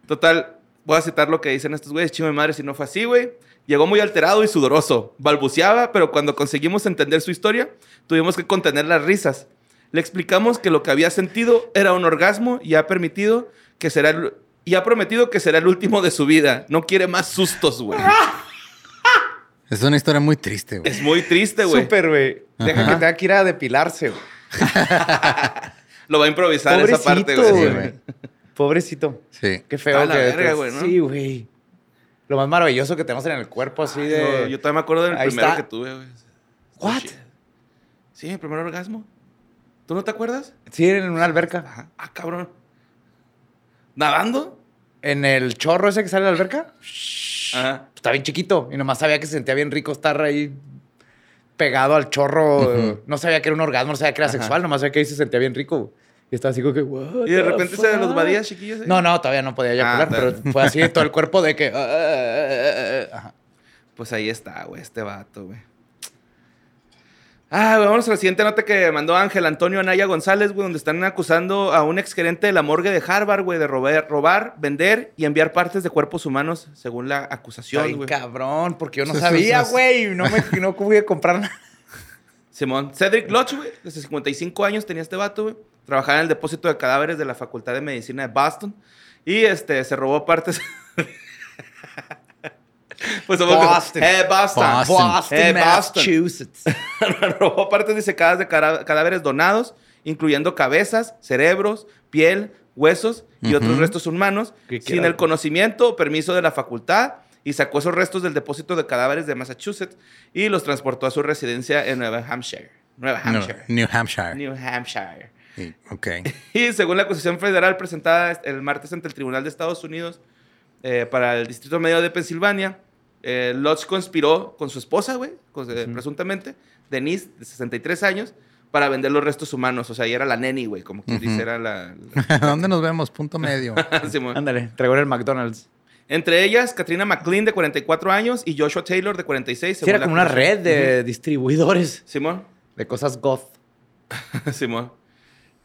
Total, voy a citar lo que dicen estos güeyes. Chime madre si no fue así, güey. Llegó muy alterado y sudoroso. Balbuceaba, pero cuando conseguimos entender su historia, tuvimos que contener las risas. Le explicamos que lo que había sentido era un orgasmo y ha permitido que será el- y ha prometido que será el último de su vida. No quiere más sustos, güey. Es una historia muy triste, güey. Es muy triste, güey. Súper, güey. Deja Ajá. que tenga que ir a depilarse, güey. Lo va a improvisar esa parte, güey. Pobrecito. Sí. Qué feo Está que... la verga, güey, ¿no? Sí, güey. Lo más maravilloso que tenemos en el cuerpo así de... Yo, yo todavía me acuerdo del Ahí primero está. que tuve, güey. What? Sí, mi primer orgasmo. ¿Tú no te acuerdas? Sí, en una alberca. Ajá. Ah, cabrón. ¿Nadando? En el chorro ese que sale de la alberca. Ajá. Está bien chiquito. Y nomás sabía que se sentía bien rico estar ahí pegado al chorro. No sabía que era un orgasmo, no sabía que era Ajá. sexual. Nomás sabía que ahí se sentía bien rico. Y estaba así como que... "What Y de repente se los fuck?" vadías, chiquillos. ¿eh? No, no, todavía no podía Ah, eyacular, está pero fue así todo el cuerpo de que... ah, ah, ah, ah, ah. Ajá. Pues ahí está, güey, este vato, güey. Ah, güey, vamos a la siguiente nota que mandó Ángel Antonio Anaya González, güey, donde están acusando a un exgerente de la morgue de Harvard, güey, de robar, robar, vender y enviar partes de cuerpos humanos, según la acusación, bien güey. cabrón, porque yo no sabía, sí. güey. No me no pude comprar nada. Simón. Cedric Lodge, güey, desde 55 años tenía este vato, güey. Trabajaba en el depósito de cadáveres de la Facultad de Medicina de Boston. Y este, se robó partes. pues somos Boston. Eh, Boston. Boston. Boston, Eh, Boston. Massachusetts. robó partes disecadas de cadáveres donados, incluyendo cabezas, cerebros, piel, huesos y otros Ujú. restos humanos, ¿Qué sin el conocimiento o permiso de la facultad, y sacó esos restos del depósito de cadáveres de Massachusetts y los transportó a su residencia en Nueva Hampshire. Nueva No, Hampshire. New Hampshire. New Hampshire. Sí, ok. Y según la acusación federal presentada el martes ante el Tribunal de Estados Unidos eh, para el Distrito Medio de Pensilvania, eh, Lodge conspiró con su esposa, güey, con- eh, presuntamente, Denise, de 63 años, para vender los restos humanos. O sea, ella era la neni, güey, como quien Ujú. dice, era la... ¿Dónde nos vemos? Punto medio. Ándale, traigo el McDonald's. Entre ellas, Katrina McLean, de 44 años, y Joshua Taylor, de 46. Sí, era como una red de distribuidores Simón. de cosas goth. Simón.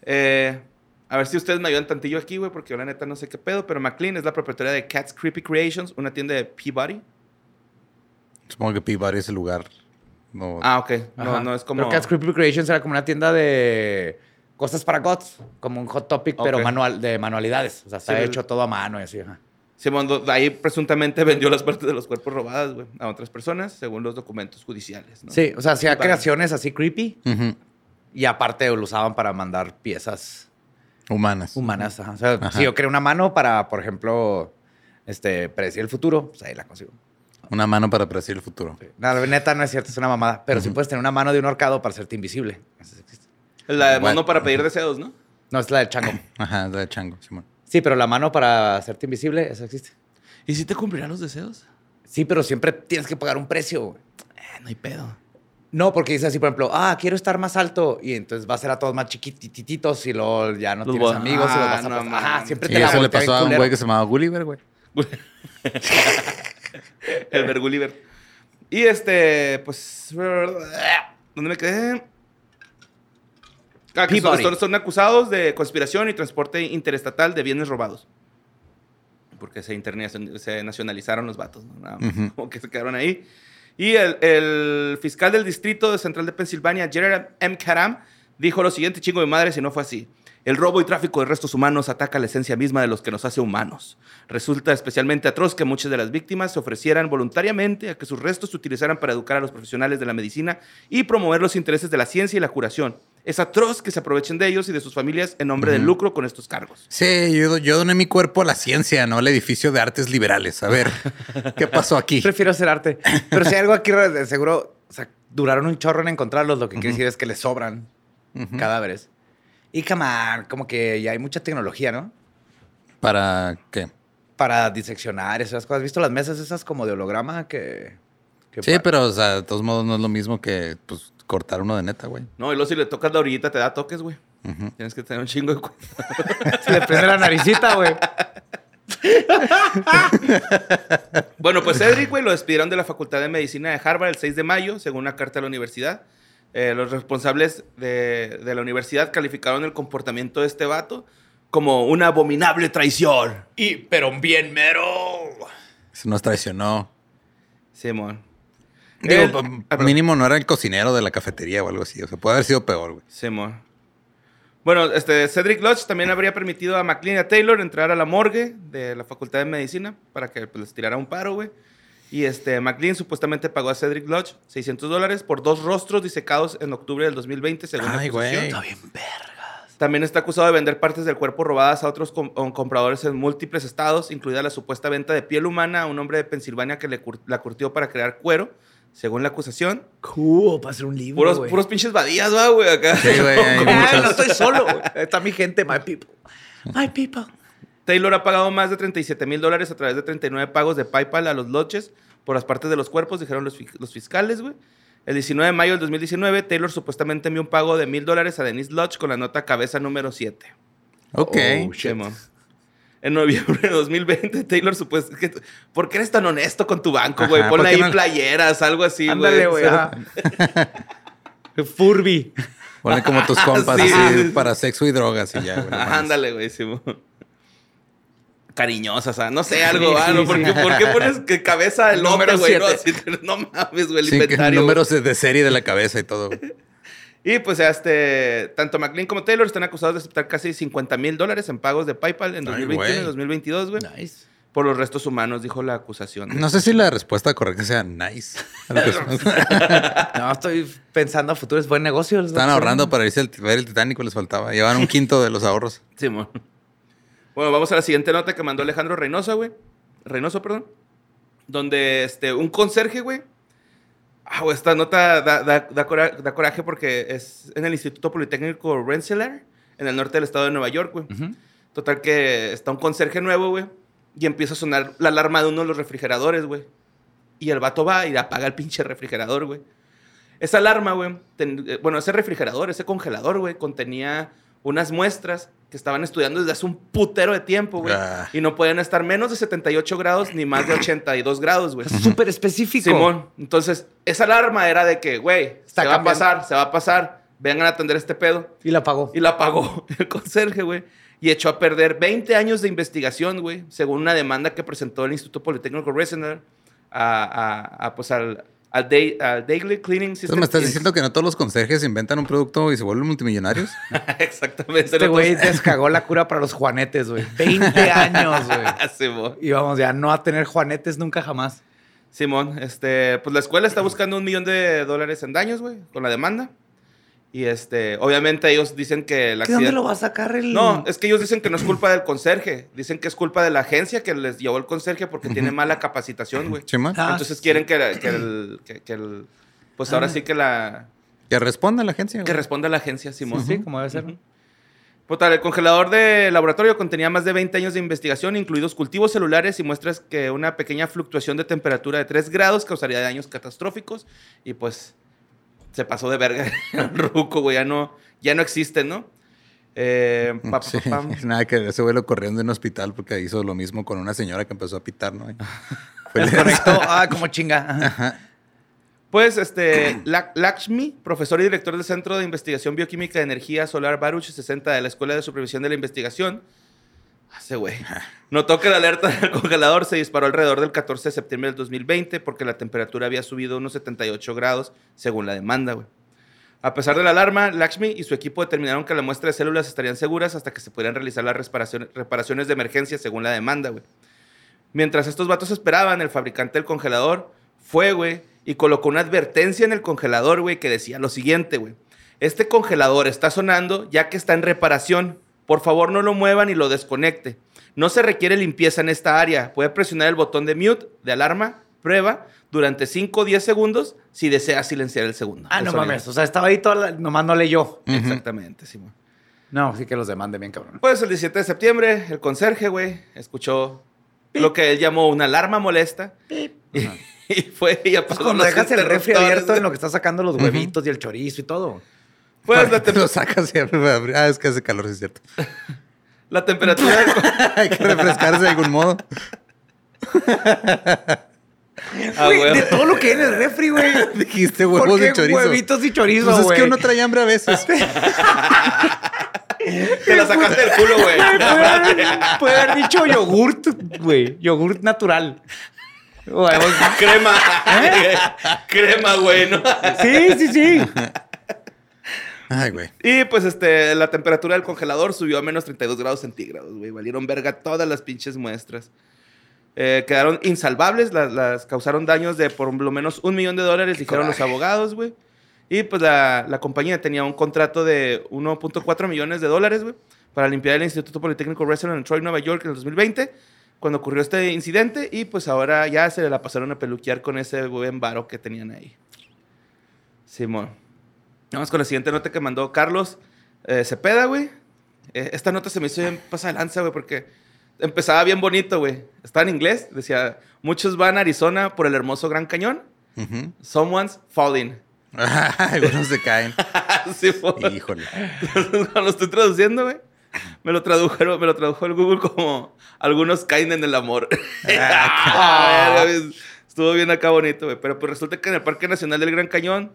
Eh, a ver si ustedes me ayudan tantillo aquí, güey, porque yo la neta no sé qué pedo, pero McLean es la propietaria de Cat's Creepy Creations, una tienda de Peabody. Supongo que Peabody es el lugar. No, Ah, ok. No, Ajá. no es como... Pero Cat's Creepy Creations era como una tienda de cosas para goths, como un hot topic, pero Ok. manual, de manualidades. O sea, está Sí, hecho todo a mano y así. Ajá. Simón, do- ahí presuntamente vendió las partes de los cuerpos robadas, güey, a otras personas, según los documentos judiciales, ¿no? Sí, o sea, hacía creaciones así creepy Ujú. Y aparte lo usaban para mandar piezas Humanas. humanas. ajá. O sea, Ajá. si yo creo una mano para, por ejemplo, este, predecir el futuro, pues ahí la consigo. Una mano para predecir el futuro. No, la neta no es cierto, es una mamada. Pero sí Ujú. puedes tener una mano de un horcado para hacerte invisible. Eso sí existe. La de Bueno. mono para pedir deseos, ¿no? No, es la del chango. Ajá, la de chango, Simón. Sí, pero la mano para hacerte invisible, eso existe. ¿Y si te cumplirán los deseos? Sí, pero siempre tienes que pagar un precio. Eh, no hay pedo. No, porque dice así, por ejemplo, ah, quiero estar más alto y entonces va a ser a todos más chiquitititos y luego ya no Los tienes amigos y los Ah, vas a no pasar. Ajá, siempre Sí, te la eso le pasó a un güey que se llamaba Gulliver, güey. El Vergulliver. Y este, pues. ¿Dónde me quedé? Ah, que son, son- son acusados de conspiración y transporte interestatal de bienes robados. Porque se, se nacionalizaron los vatos, ¿no? Nada más, Ujú. Como que se quedaron ahí. Y el, fiscal del distrito de Central de Pensilvania, Gerard M. Karam, dijo lo siguiente, chingo de madre, si no fue así. El robo y tráfico de restos humanos ataca la esencia misma de los que nos hace humanos. Resulta especialmente atroz que muchas de las víctimas se ofrecieran voluntariamente a que sus restos se utilizaran para educar a los profesionales de la medicina y promover los intereses de la ciencia y la curación. Es atroz que se aprovechen de ellos y de sus familias en nombre del lucro con estos cargos. Sí, yo, yo doné mi cuerpo a la ciencia, no al edificio de artes liberales. A ver, ¿qué pasó aquí? Prefiero hacer arte. Pero si hay algo aquí, seguro, o sea, duraron un chorro en encontrarlos, lo que quiere decir es que les sobran cadáveres. Y come on, como que ya hay mucha tecnología, ¿no? ¿Para qué? Para diseccionar esas cosas. ¿Has visto las mesas esas como de holograma que... que Sí, pero, o sea, de todos modos no es lo mismo que pues, cortar uno de neta, güey. No, y luego si le tocas la orillita te da toques, güey. Tienes que tener un chingo de. Se le prende la naricita, güey. Bueno, pues Cedric, güey, lo despidieron de la Facultad de Medicina de Harvard el 6 de mayo, según una carta de la universidad. Eh, los responsables de, de la universidad calificaron el comportamiento de este vato como una abominable traición. Y, pero bien mero. Se nos traicionó. Simón. Digo, Él- ah, mínimo no era el cocinero de la cafetería o algo así. O sea, puede haber sido peor, güey. Simón. Bueno, este, Cedric Lodge también habría permitido a McLean y a Taylor entrar a la morgue de la Facultad de Medicina para que pues, les tirara un paro, güey. Y este, McLean supuestamente pagó a Cedric Lodge 600 dólares por dos rostros disecados en octubre del 2020, según la Ay, acusación. güey. También está acusado de vender partes del cuerpo robadas a otros com- compradores en múltiples estados, incluida la supuesta venta de piel humana a un hombre de Pensilvania que le cur- la curtió para crear cuero, según la acusación. Cool, para hacer un libro, Puros, pinches vadías, va, güey, acá. Sí, güey. no estoy solo, güey. Está mi gente, my people. My people. Taylor ha pagado más de 37 mil dólares a través de 39 pagos de PayPal a los Lodges por las partes de los cuerpos, dijeron los, los fiscales, güey. El 19 de mayo del 2019, Taylor supuestamente envió un pago de mil dólares a Denise Lodge con la nota cabeza número 7. Ok. Oh, shit. En noviembre de 2020, Taylor supuestamente... ¿Por qué eres tan honesto con tu banco, güey? Ajá, ¿por Ponle ahí no- playeras, algo así, güey. Ándale, güey. Furby. Ponle como tus compas Sí. así para sexo y drogas y ya, güey. Ándale, güey. Simón. Cariñosas, o sea, no sé, algo, algo. ¿Por, qué, por qué pones que cabeza de lote, Número güey? No, siete. Así, no mames, güey, el Sí, inventario. números de serie de la cabeza y todo. Y pues este, tanto McLean como Taylor están acusados de aceptar casi 50 mil dólares en pagos de PayPal en Ay, 2021 y güey. 2022, güey. Nice. Por los restos humanos, dijo la acusación. No sé si la respuesta correcta sea nice. No, estoy pensando a futuro. Es buen negocio. Están ahorrando para irse al ver el Titanic, les faltaba. Llevaban un quinto de los ahorros. Simón. Bueno, vamos a la siguiente nota que mandó Alejandro Reynoso, güey. Reynoso, perdón. Donde este, un conserje, güey. Ah, güey, esta nota da, da- da cora- da coraje porque es en el Instituto Politécnico Rensselaer, en el norte del estado de Nueva York, güey. Total que está un conserje nuevo, güey. Y empieza a sonar la alarma de uno de los refrigeradores, güey. Y el vato va y apaga el pinche refrigerador, güey. Esa alarma, güey, ten- eh, bueno, ese refrigerador, ese congelador, güey, contenía unas muestras que estaban estudiando desde hace un putero de tiempo, güey. Ah. Y no podían estar menos de 78 grados ni más de 82 grados, güey. Súper específico. Simón. Entonces, esa alarma era de que, güey, se va a pasar, se va a pasar. Vengan a atender este pedo. Y la apagó. Y la apagó el conserje, güey. Y echó a perder 20 años de investigación, güey, según una demanda que presentó el Instituto Politécnico Rensselaer a, a, a, pues, al, al, Day- al Daily Cleaning System. Entonces, ¿me estás diciendo que no todos los conserjes inventan un producto y se vuelven multimillonarios? Exactamente. Este güey descagó la cura para los juanetes, güey. 20 años, güey. Y vamos ya no a tener juanetes nunca jamás. Simón, este, pues la escuela está buscando un millón de dólares en daños, güey, con la demanda. Y este, obviamente ellos dicen que la ¿De dónde lo va a sacar el...? No, es que ellos dicen que no es culpa del conserje. Dicen que es culpa de la agencia que les llevó el conserje porque tiene mala capacitación, güey. Ah, Entonces sí. quieren que, que el, que, que el- Pues ahora sí que la... Que responda la agencia. Que güey. responda la agencia, Simón. Sí, como debe ser. Puta, el congelador de laboratorio contenía más de 20 años de investigación, incluidos cultivos celulares y muestras que una pequeña fluctuación de temperatura de 3 grados causaría daños catastróficos. Y pues se pasó de verga el ruco, güey. Ya no, ya no existe, ¿no? Eh, pa, pa, Sí, pa, pam. Nada, que ese güey lo corrieron de un hospital porque hizo lo mismo con una señora que empezó a pitar, ¿no? Fue Desconectó. Ah, como chinga. Pues, este, Lak- Lakshmi, profesor y director del Centro de Investigación Bioquímica de Energía Solar Baruch 60 de la Escuela de Supervisión de la Investigación, ese güey, notó que la alerta del congelador se disparó alrededor del 14 de septiembre del 2020 porque la temperatura había subido unos 78 grados según la demanda, güey. A pesar de la alarma, Lakshmi y su equipo determinaron que la muestra de células estarían seguras hasta que se pudieran realizar las reparaciones, de emergencia según la demanda, güey. Mientras estos vatos esperaban, el fabricante del congelador fue, güey, y colocó una advertencia en el congelador, güey, que decía lo siguiente, güey. Este congelador está sonando ya que está en reparación. Por favor, no lo muevan y lo desconecte. No se requiere limpieza en esta área. Puede presionar el botón de mute, de alarma, prueba, durante 5 o 10 segundos si desea silenciar el segundo. Ah, El no sonido. mames. O sea, estaba ahí toda la... Nomás no leyó. Exactamente, Simón. No, sí que los demande bien, cabrón. Pues el 17 de septiembre, el conserje, güey, escuchó lo que él llamó una alarma molesta. Y, y fue y Pues apagó cuando los dejas el refri abierto en lo que está sacando los huevitos y el chorizo y todo. Pues la, Te lo sacas siempre. Ah, es que hace calor, sí es cierto. la temperatura del Hay que refrescarse de algún modo. Ah, Güey, güey. de todo lo que hay en el refri, güey. Dijiste ¿Por huevos qué y chorizo. huevitos y chorizo, Pues es güey? que uno trae hambre a veces. Te la sacaste del culo, güey. Puede haber, puede haber dicho yogurt, güey. Yogurt natural. Güey, Crema. ¿Eh? Crema, güey, ¿no? Sí, sí, sí. Ay, güey. Y pues este, la temperatura del congelador subió a menos 32 grados centígrados, güey. Valieron verga todas las pinches muestras. Eh, quedaron insalvables, las, las causaron daños de por lo menos un millón de dólares, dijeron los abogados, güey. Y pues la, la compañía tenía un contrato de 1.4 millones de dólares, güey, para limpiar el Instituto Politécnico Rensselaer en Troy, Nueva York, en el 2020, cuando ocurrió este incidente. Y pues ahora ya se la pasaron a peluquear con ese buen varo que tenían ahí. Simón. Vamos con la siguiente nota que mandó Carlos eh, Cepeda, güey. Eh, esta nota se me hizo bien pasada de lanza, güey, porque empezaba bien bonito, güey. Estaba en inglés, decía, muchos van a Arizona por el hermoso Gran Cañón. Ujú. Someone's falling. Algunos se caen. sí, fue. Híjole. Cuando lo estoy traduciendo, güey, me lo tradujeron, me lo tradujo el Google como algunos caen en el amor. Ah. Estuvo bien acá bonito, güey. Pero pues resulta que en el Parque Nacional del Gran Cañón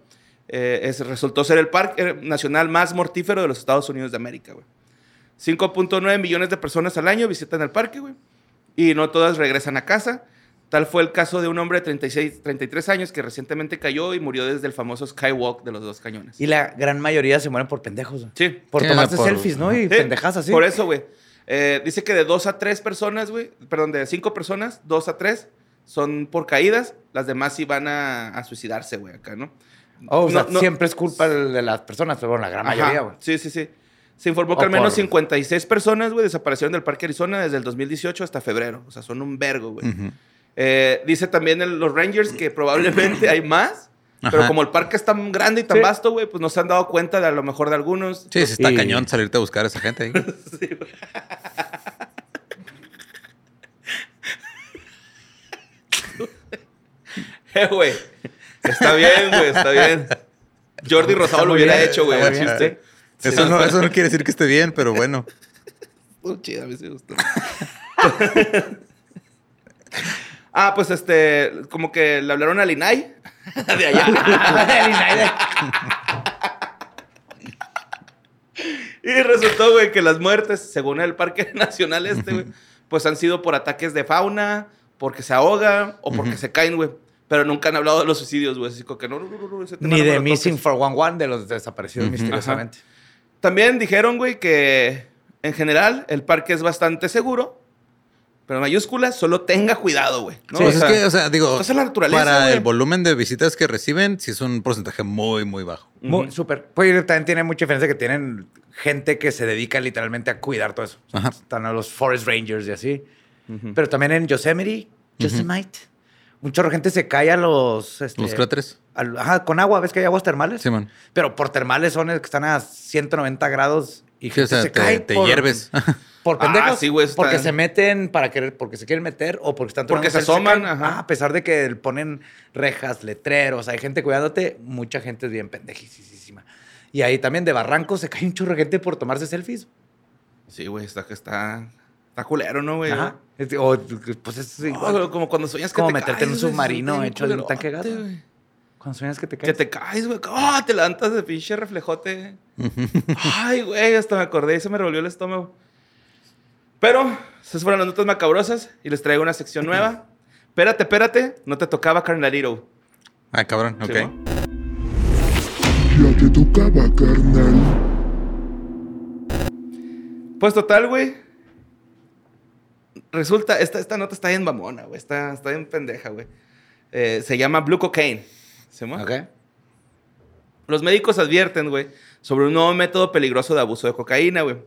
eh, es- resultó ser el parque nacional más mortífero de los Estados Unidos de América, güey. 5.9 millones de personas al año visitan el parque, güey. Y no todas regresan a casa. Tal fue el caso de un hombre de 36, 33 años que recientemente cayó y murió desde el famoso Skywalk de los dos cañones. Y la gran mayoría se mueren por pendejos. güey. Sí. Por Sí, tomarse por- selfies, ¿no? Y Sí, pendejas así. Por eso, güey. Eh, dice que de dos a tres personas, güey, perdón, de cinco personas, dos a tres son por caídas, las demás sí van a, a suicidarse, güey, acá, ¿no? Oh, o sea, No, no. siempre es culpa de las personas, pero bueno, la gran Ajá. mayoría, güey. Sí, sí, sí. Se informó O que al menos por- 56 personas, güey, desaparecieron del Parque Arizona desde el 2018 hasta febrero. O sea, son un vergo, güey. Eh, dice también el- los Rangers que probablemente hay más, pero Ajá. como el parque es tan grande y tan Sí. vasto, güey, pues no se han dado cuenta de a lo mejor de algunos. Sí, sí está Y- cañón salirte a buscar a esa gente ahí. Eh, güey. Está bien, güey, está bien. Jordi Rosado lo hubiera bien, hecho, güey. Eso no, eso no quiere decir que esté bien, pero bueno. Estuvo chido, a mí sí me gustó. ah, pues este, como que le hablaron al INAI de allá. y resultó, güey, que las muertes, según el Parque Nacional este, güey, pues han sido por ataques de fauna, porque se ahoga o porque se caen, güey. Pero nunca han hablado de los suicidios, güey. Así que no, no, no, no, ese tema Ni de Missing toques. 411 de los desaparecidos misteriosamente. También dijeron, güey, que en general el parque es bastante seguro. Pero en mayúsculas, solo tenga cuidado, güey. ¿no? Pues O sea, es que, o sea, digo, la naturaleza, para güey. el volumen de visitas que reciben, sí es un porcentaje muy, muy bajo. Muy- Súper. Pues también tiene mucha diferencia que tienen gente que se dedica literalmente a cuidar todo eso. Ajá. Están a los Forest Rangers y así. Pero también en Yosemite, Yosemite, un chorro de gente se cae a los... este, Los cráteres. al- ajá, con agua. ¿Ves que hay aguas termales? Simón. Pero por termales son el que están a 190 grados y Sí, o gente sea, se te, cae te por- hierves. Por Ah, pendejos. sí, güey, porque está- se meten para querer, porque se quieren meter o porque están Porque se asoman, ajá. Ah, a pesar de que ponen rejas, letreros, hay gente cuidándote, mucha gente es bien pendejísima. Y ahí también de barrancos se cae un chorro de gente por tomarse selfies. Sí, güey, está, está, está culero, ¿no, güey? Ajá. O, pues es igual. como cuando sueñas que como te meterte en un caes, submarino hecho de un tanque güey. Cuando sueñas que te Que caes. te caes, güey. ¡Ah! te levantas de pinche reflejote. Ay, güey, hasta me acordé y se me revolvió el estómago. Pero, esas fueron las notas macabrosas y les traigo una sección nueva. Espérate, espérate, no te tocaba carnalito. Ah, cabrón, ok. Sí, ¿no? Ya te tocaba, carnal. Pues total, güey. Resulta, esta, esta nota está bien mamona, güey. Está, está bien pendeja, güey. Eh, se llama Blue Cocaine. Ok. Los médicos advierten, güey, sobre un nuevo método peligroso de abuso de cocaína, güey.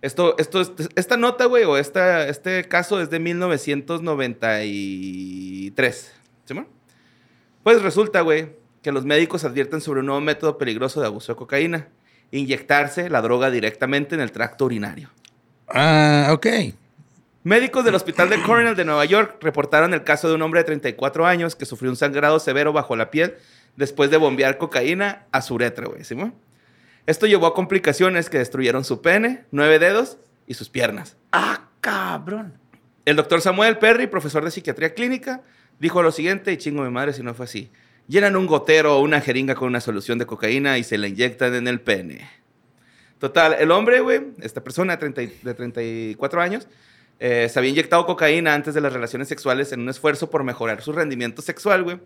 Esto, esto, es- esta nota, güey, o esta, este caso es de 1993. ¿Sí, mo? Pues resulta, güey, que los médicos advierten sobre un nuevo método peligroso de abuso de cocaína. Inyectarse la droga directamente en el tracto urinario. Ah, ok. Médicos del Hospital de Cornell de Nueva York reportaron el caso de un hombre de 34 años que sufrió un sangrado severo bajo la piel después de bombear cocaína a su uretra, güey. ¿sí? Esto llevó a complicaciones que destruyeron su pene, nueve dedos y sus piernas. Ah, cabrón. El doctor Samuel Perry, profesor de psiquiatría clínica, dijo lo siguiente, y chingo mi madre si no fue así. Llenan un gotero o una jeringa con una solución de cocaína y se la inyectan en el pene. Total, el hombre, güey, esta persona de, 30 y- de 34 años, eh, se había inyectado cocaína antes de las relaciones sexuales en un esfuerzo por mejorar su rendimiento sexual, güey.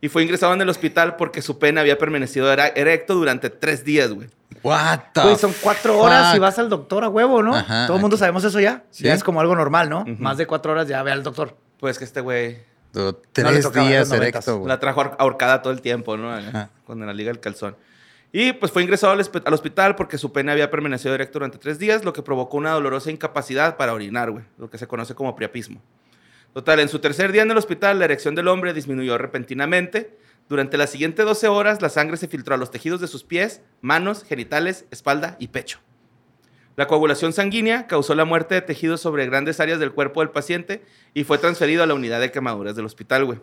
Y fue ingresado en el hospital porque su pene había permanecido erecto durante tres días, güey. What the Güey, son cuatro horas y vas al doctor a huevo, ¿no? Ajá, Todo el mundo sabemos eso ya. Sí. Ya es como algo normal, ¿no? Más de cuatro horas ya ve al doctor. Pues que este güey No Tres en días erecto, güey. La trajo ahor- ahorcada todo el tiempo, ¿no? Ajá. Con la liga del calzón. Y pues fue ingresado al, hospital porque su pene había permanecido erecto durante tres días, lo que provocó una dolorosa incapacidad para orinar, güey. Lo que se conoce como priapismo. Total, en su tercer día en el hospital, la erección del hombre disminuyó repentinamente. Durante las siguientes 12 horas, la sangre se filtró a los tejidos de sus pies, manos, genitales, espalda y pecho. La coagulación sanguínea causó la muerte de tejidos sobre grandes áreas del cuerpo del paciente y fue transferido a la unidad de quemaduras del hospital, güey.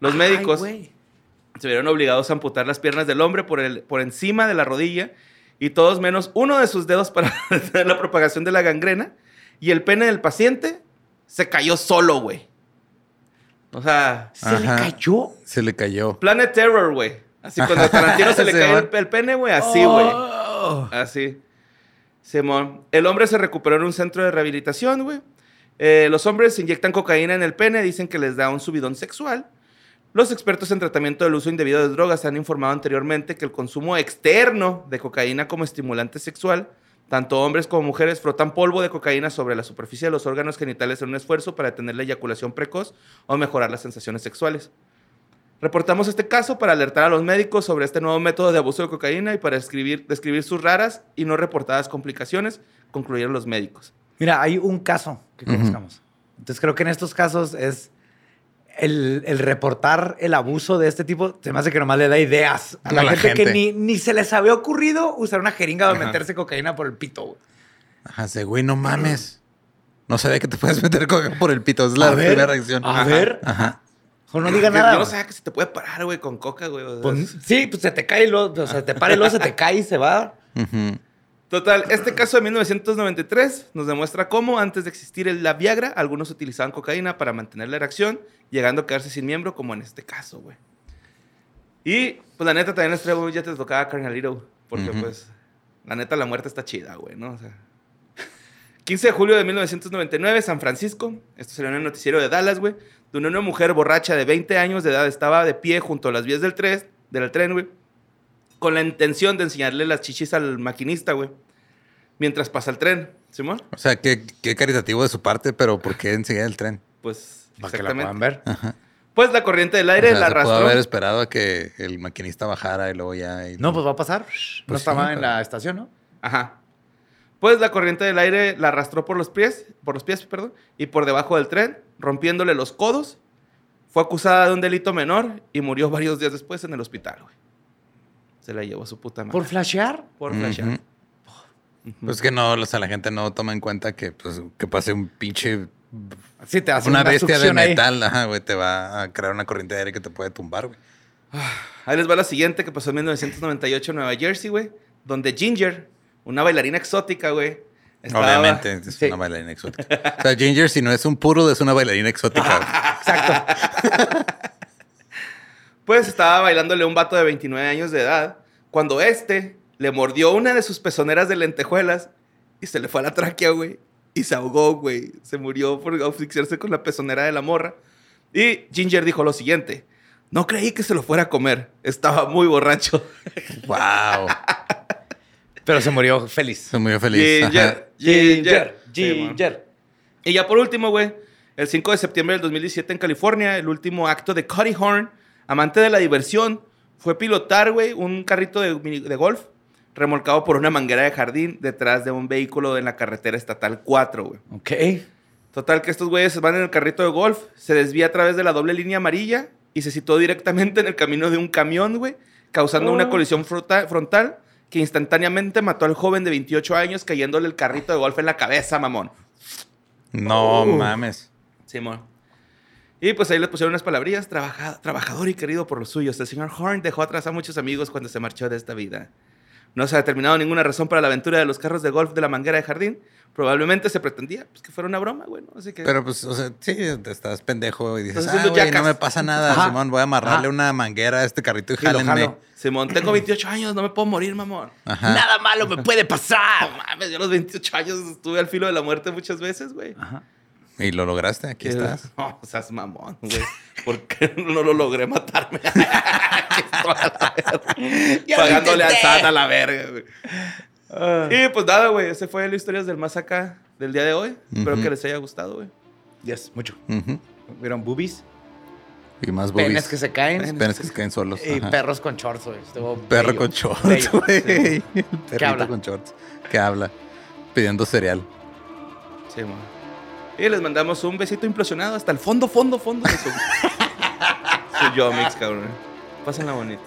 Los Ay, médicos. Se vieron obligados a amputar las piernas del hombre por, el, por encima de la rodilla y todos menos uno de sus dedos para detener la propagación de la gangrena. Y el pene del paciente se cayó solo, güey. O sea, Se le cayó. Se le cayó. Planet Terror, güey. Así cuando a Tarantino se le cae el, pene, güey, así, güey. Oh. Así. Simón. El hombre se recuperó en un centro de rehabilitación, güey. Eh, los hombres se inyectan cocaína en el pene, dicen que les da un subidón sexual. Los expertos en tratamiento del uso indebido de drogas han informado anteriormente que el consumo externo de cocaína como estimulante sexual, tanto hombres como mujeres frotan polvo de cocaína sobre la superficie de los órganos genitales en un esfuerzo para detener la eyaculación precoz o mejorar las sensaciones sexuales. Reportamos este caso para alertar a los médicos sobre este nuevo método de abuso de cocaína y para escribir, describir sus raras y no reportadas complicaciones, concluyeron los médicos. Mira, hay un caso que conozcamos. Entonces creo que en estos casos es el, el reportar el abuso de este tipo, se me hace que nomás le da ideas a la, A la gente, que ni, ni se les había ocurrido usar una jeringa o Ajá. meterse cocaína por el pito. güey. Ajá, ese güey, no mames. No sabía que te puedes meter coca por el pito. Es la A ver, primera reacción. A Ajá. ver. Ajá. O no diga nada. Yo no sabía que se te puede parar, güey, con coca, güey. o sea, Pues, sí, pues se te cae, y luego, o sea, te para y luego se te cae y se va. Ujú. Total, este caso de 1993 nos demuestra cómo antes de existir el- la Viagra, algunos utilizaban cocaína para mantener la erección, llegando a quedarse sin miembro, como en este caso, güey. Y, pues la neta, también les traigo, ya te tocaba Carnalito, porque, pues, la neta, la muerte está chida, güey, ¿no? O sea, 15 de julio de 1999, San Francisco. Esto salió en el noticiero de Dallas, güey. Donde una mujer borracha de 20 años de edad estaba de pie junto a las vías del tren, del tren, güey. Con la intención de enseñarle las chichis al maquinista, güey. Mientras pasa el tren, ¿Simón? O sea, qué, qué caritativo de su parte, pero ¿por qué enseguida el tren? Pues, Para que la puedan ver. Pues la corriente del O aire sea, la se pudo arrastró. haber esperado a que el maquinista bajara y luego ya... y- No, pues va a pasar. no Pues estaba en la estación, ¿no? Ajá. Pues la corriente del aire la arrastró por los pies, por los pies, perdón, y por debajo del tren, rompiéndole los codos. Fue acusada de un delito menor y murió varios días después en el hospital, güey. Se la llevó a su puta madre. ¿Por flashear? Por flashear. Pues que no, o sea, la gente no toma en cuenta que, pues, que pase un pinche... Sí, te hace una bestia de metal, ajá, güey, te va a crear una corriente de aire que te puede tumbar, güey. Ahí les va la siguiente que pasó en 1998 en Nueva Jersey, güey. Donde Ginger, una bailarina exótica, güey. estaba- Obviamente, es Sí. una bailarina exótica. O sea, Ginger, si no es un puro, es una bailarina exótica. güey. Exacto. Pues estaba bailándole a un vato de 29 años de edad cuando este le mordió una de sus pezoneras de lentejuelas y se le fue a la tráquea, güey. Y se ahogó, güey. Se murió por asfixiarse con la pezonera de la morra. Y Ginger dijo lo siguiente. No creí que se lo fuera a comer. Estaba muy borracho. wow. Pero se murió feliz. Se murió feliz. Ginger. Ginger. Sí. Ginger. Y ya por último, güey, el 5 de septiembre del 2017 en California, el último acto de Cuddy Horn, amante de la diversión, fue pilotar, güey, un carrito de, golf remolcado por una manguera de jardín detrás de un vehículo en la carretera estatal 4, güey. Ok. Total que estos güeyes van en el carrito de golf, se desvía a través de la doble línea amarilla y se situó directamente en el camino de un camión, güey, causando una colisión frota- frontal que instantáneamente mató al joven de 28 años cayéndole el carrito de golf en la cabeza, mamón. No mames. Simón. Y pues ahí le pusieron unas palabrillas, trabaja- trabajador y querido por los suyos. El señor Horn dejó atrás a muchos amigos cuando se marchó de esta vida. No se ha determinado ninguna razón para la aventura de los carros de golf de la manguera de jardín. Probablemente se pretendía pues, que fuera una broma, güey. ¿no? Así que... Pero pues, o sea, sí, te estás pendejo y dices, ah, güey, no jackass". me pasa nada, Ajá. Simón, voy a amarrarle Ajá. una manguera a este carrito y jálenme. Simón, tengo 28 años, no me puedo morir, mamón. Ajá. Nada malo me puede pasar. No mames, yo a los 28 años estuve al filo de la muerte muchas veces, güey. Ajá. Y lo lograste, aquí Que- estás. No, seas mamón, güey. ¿Por qué no lo logré matarme? Aquí estoy a la verga. Ya lo Pagándole al. SAT a la verga, güey. Y pues nada, güey. Ese fue el Historias del Más Acá del día de hoy. Espero que les haya gustado, güey. Yes, mucho. Ujú. Vieron boobies, Y más boobies. penes que se caen Penes que se caen solos. y ajá. perros con shorts, güey. Perro bello. con shorts, güey. El perrito habla? con shorts. Que habla. Pidiendo cereal. Sí, man. Y les mandamos un besito implosionado hasta el fondo, fondo, fondo de su, su Yomix, cabrón. Pásenla bonito.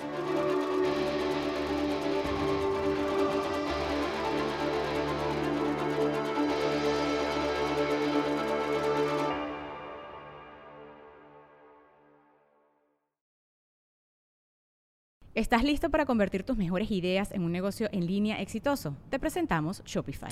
¿Estás listo para convertir tus mejores ideas en un negocio en línea exitoso? Te presentamos Shopify.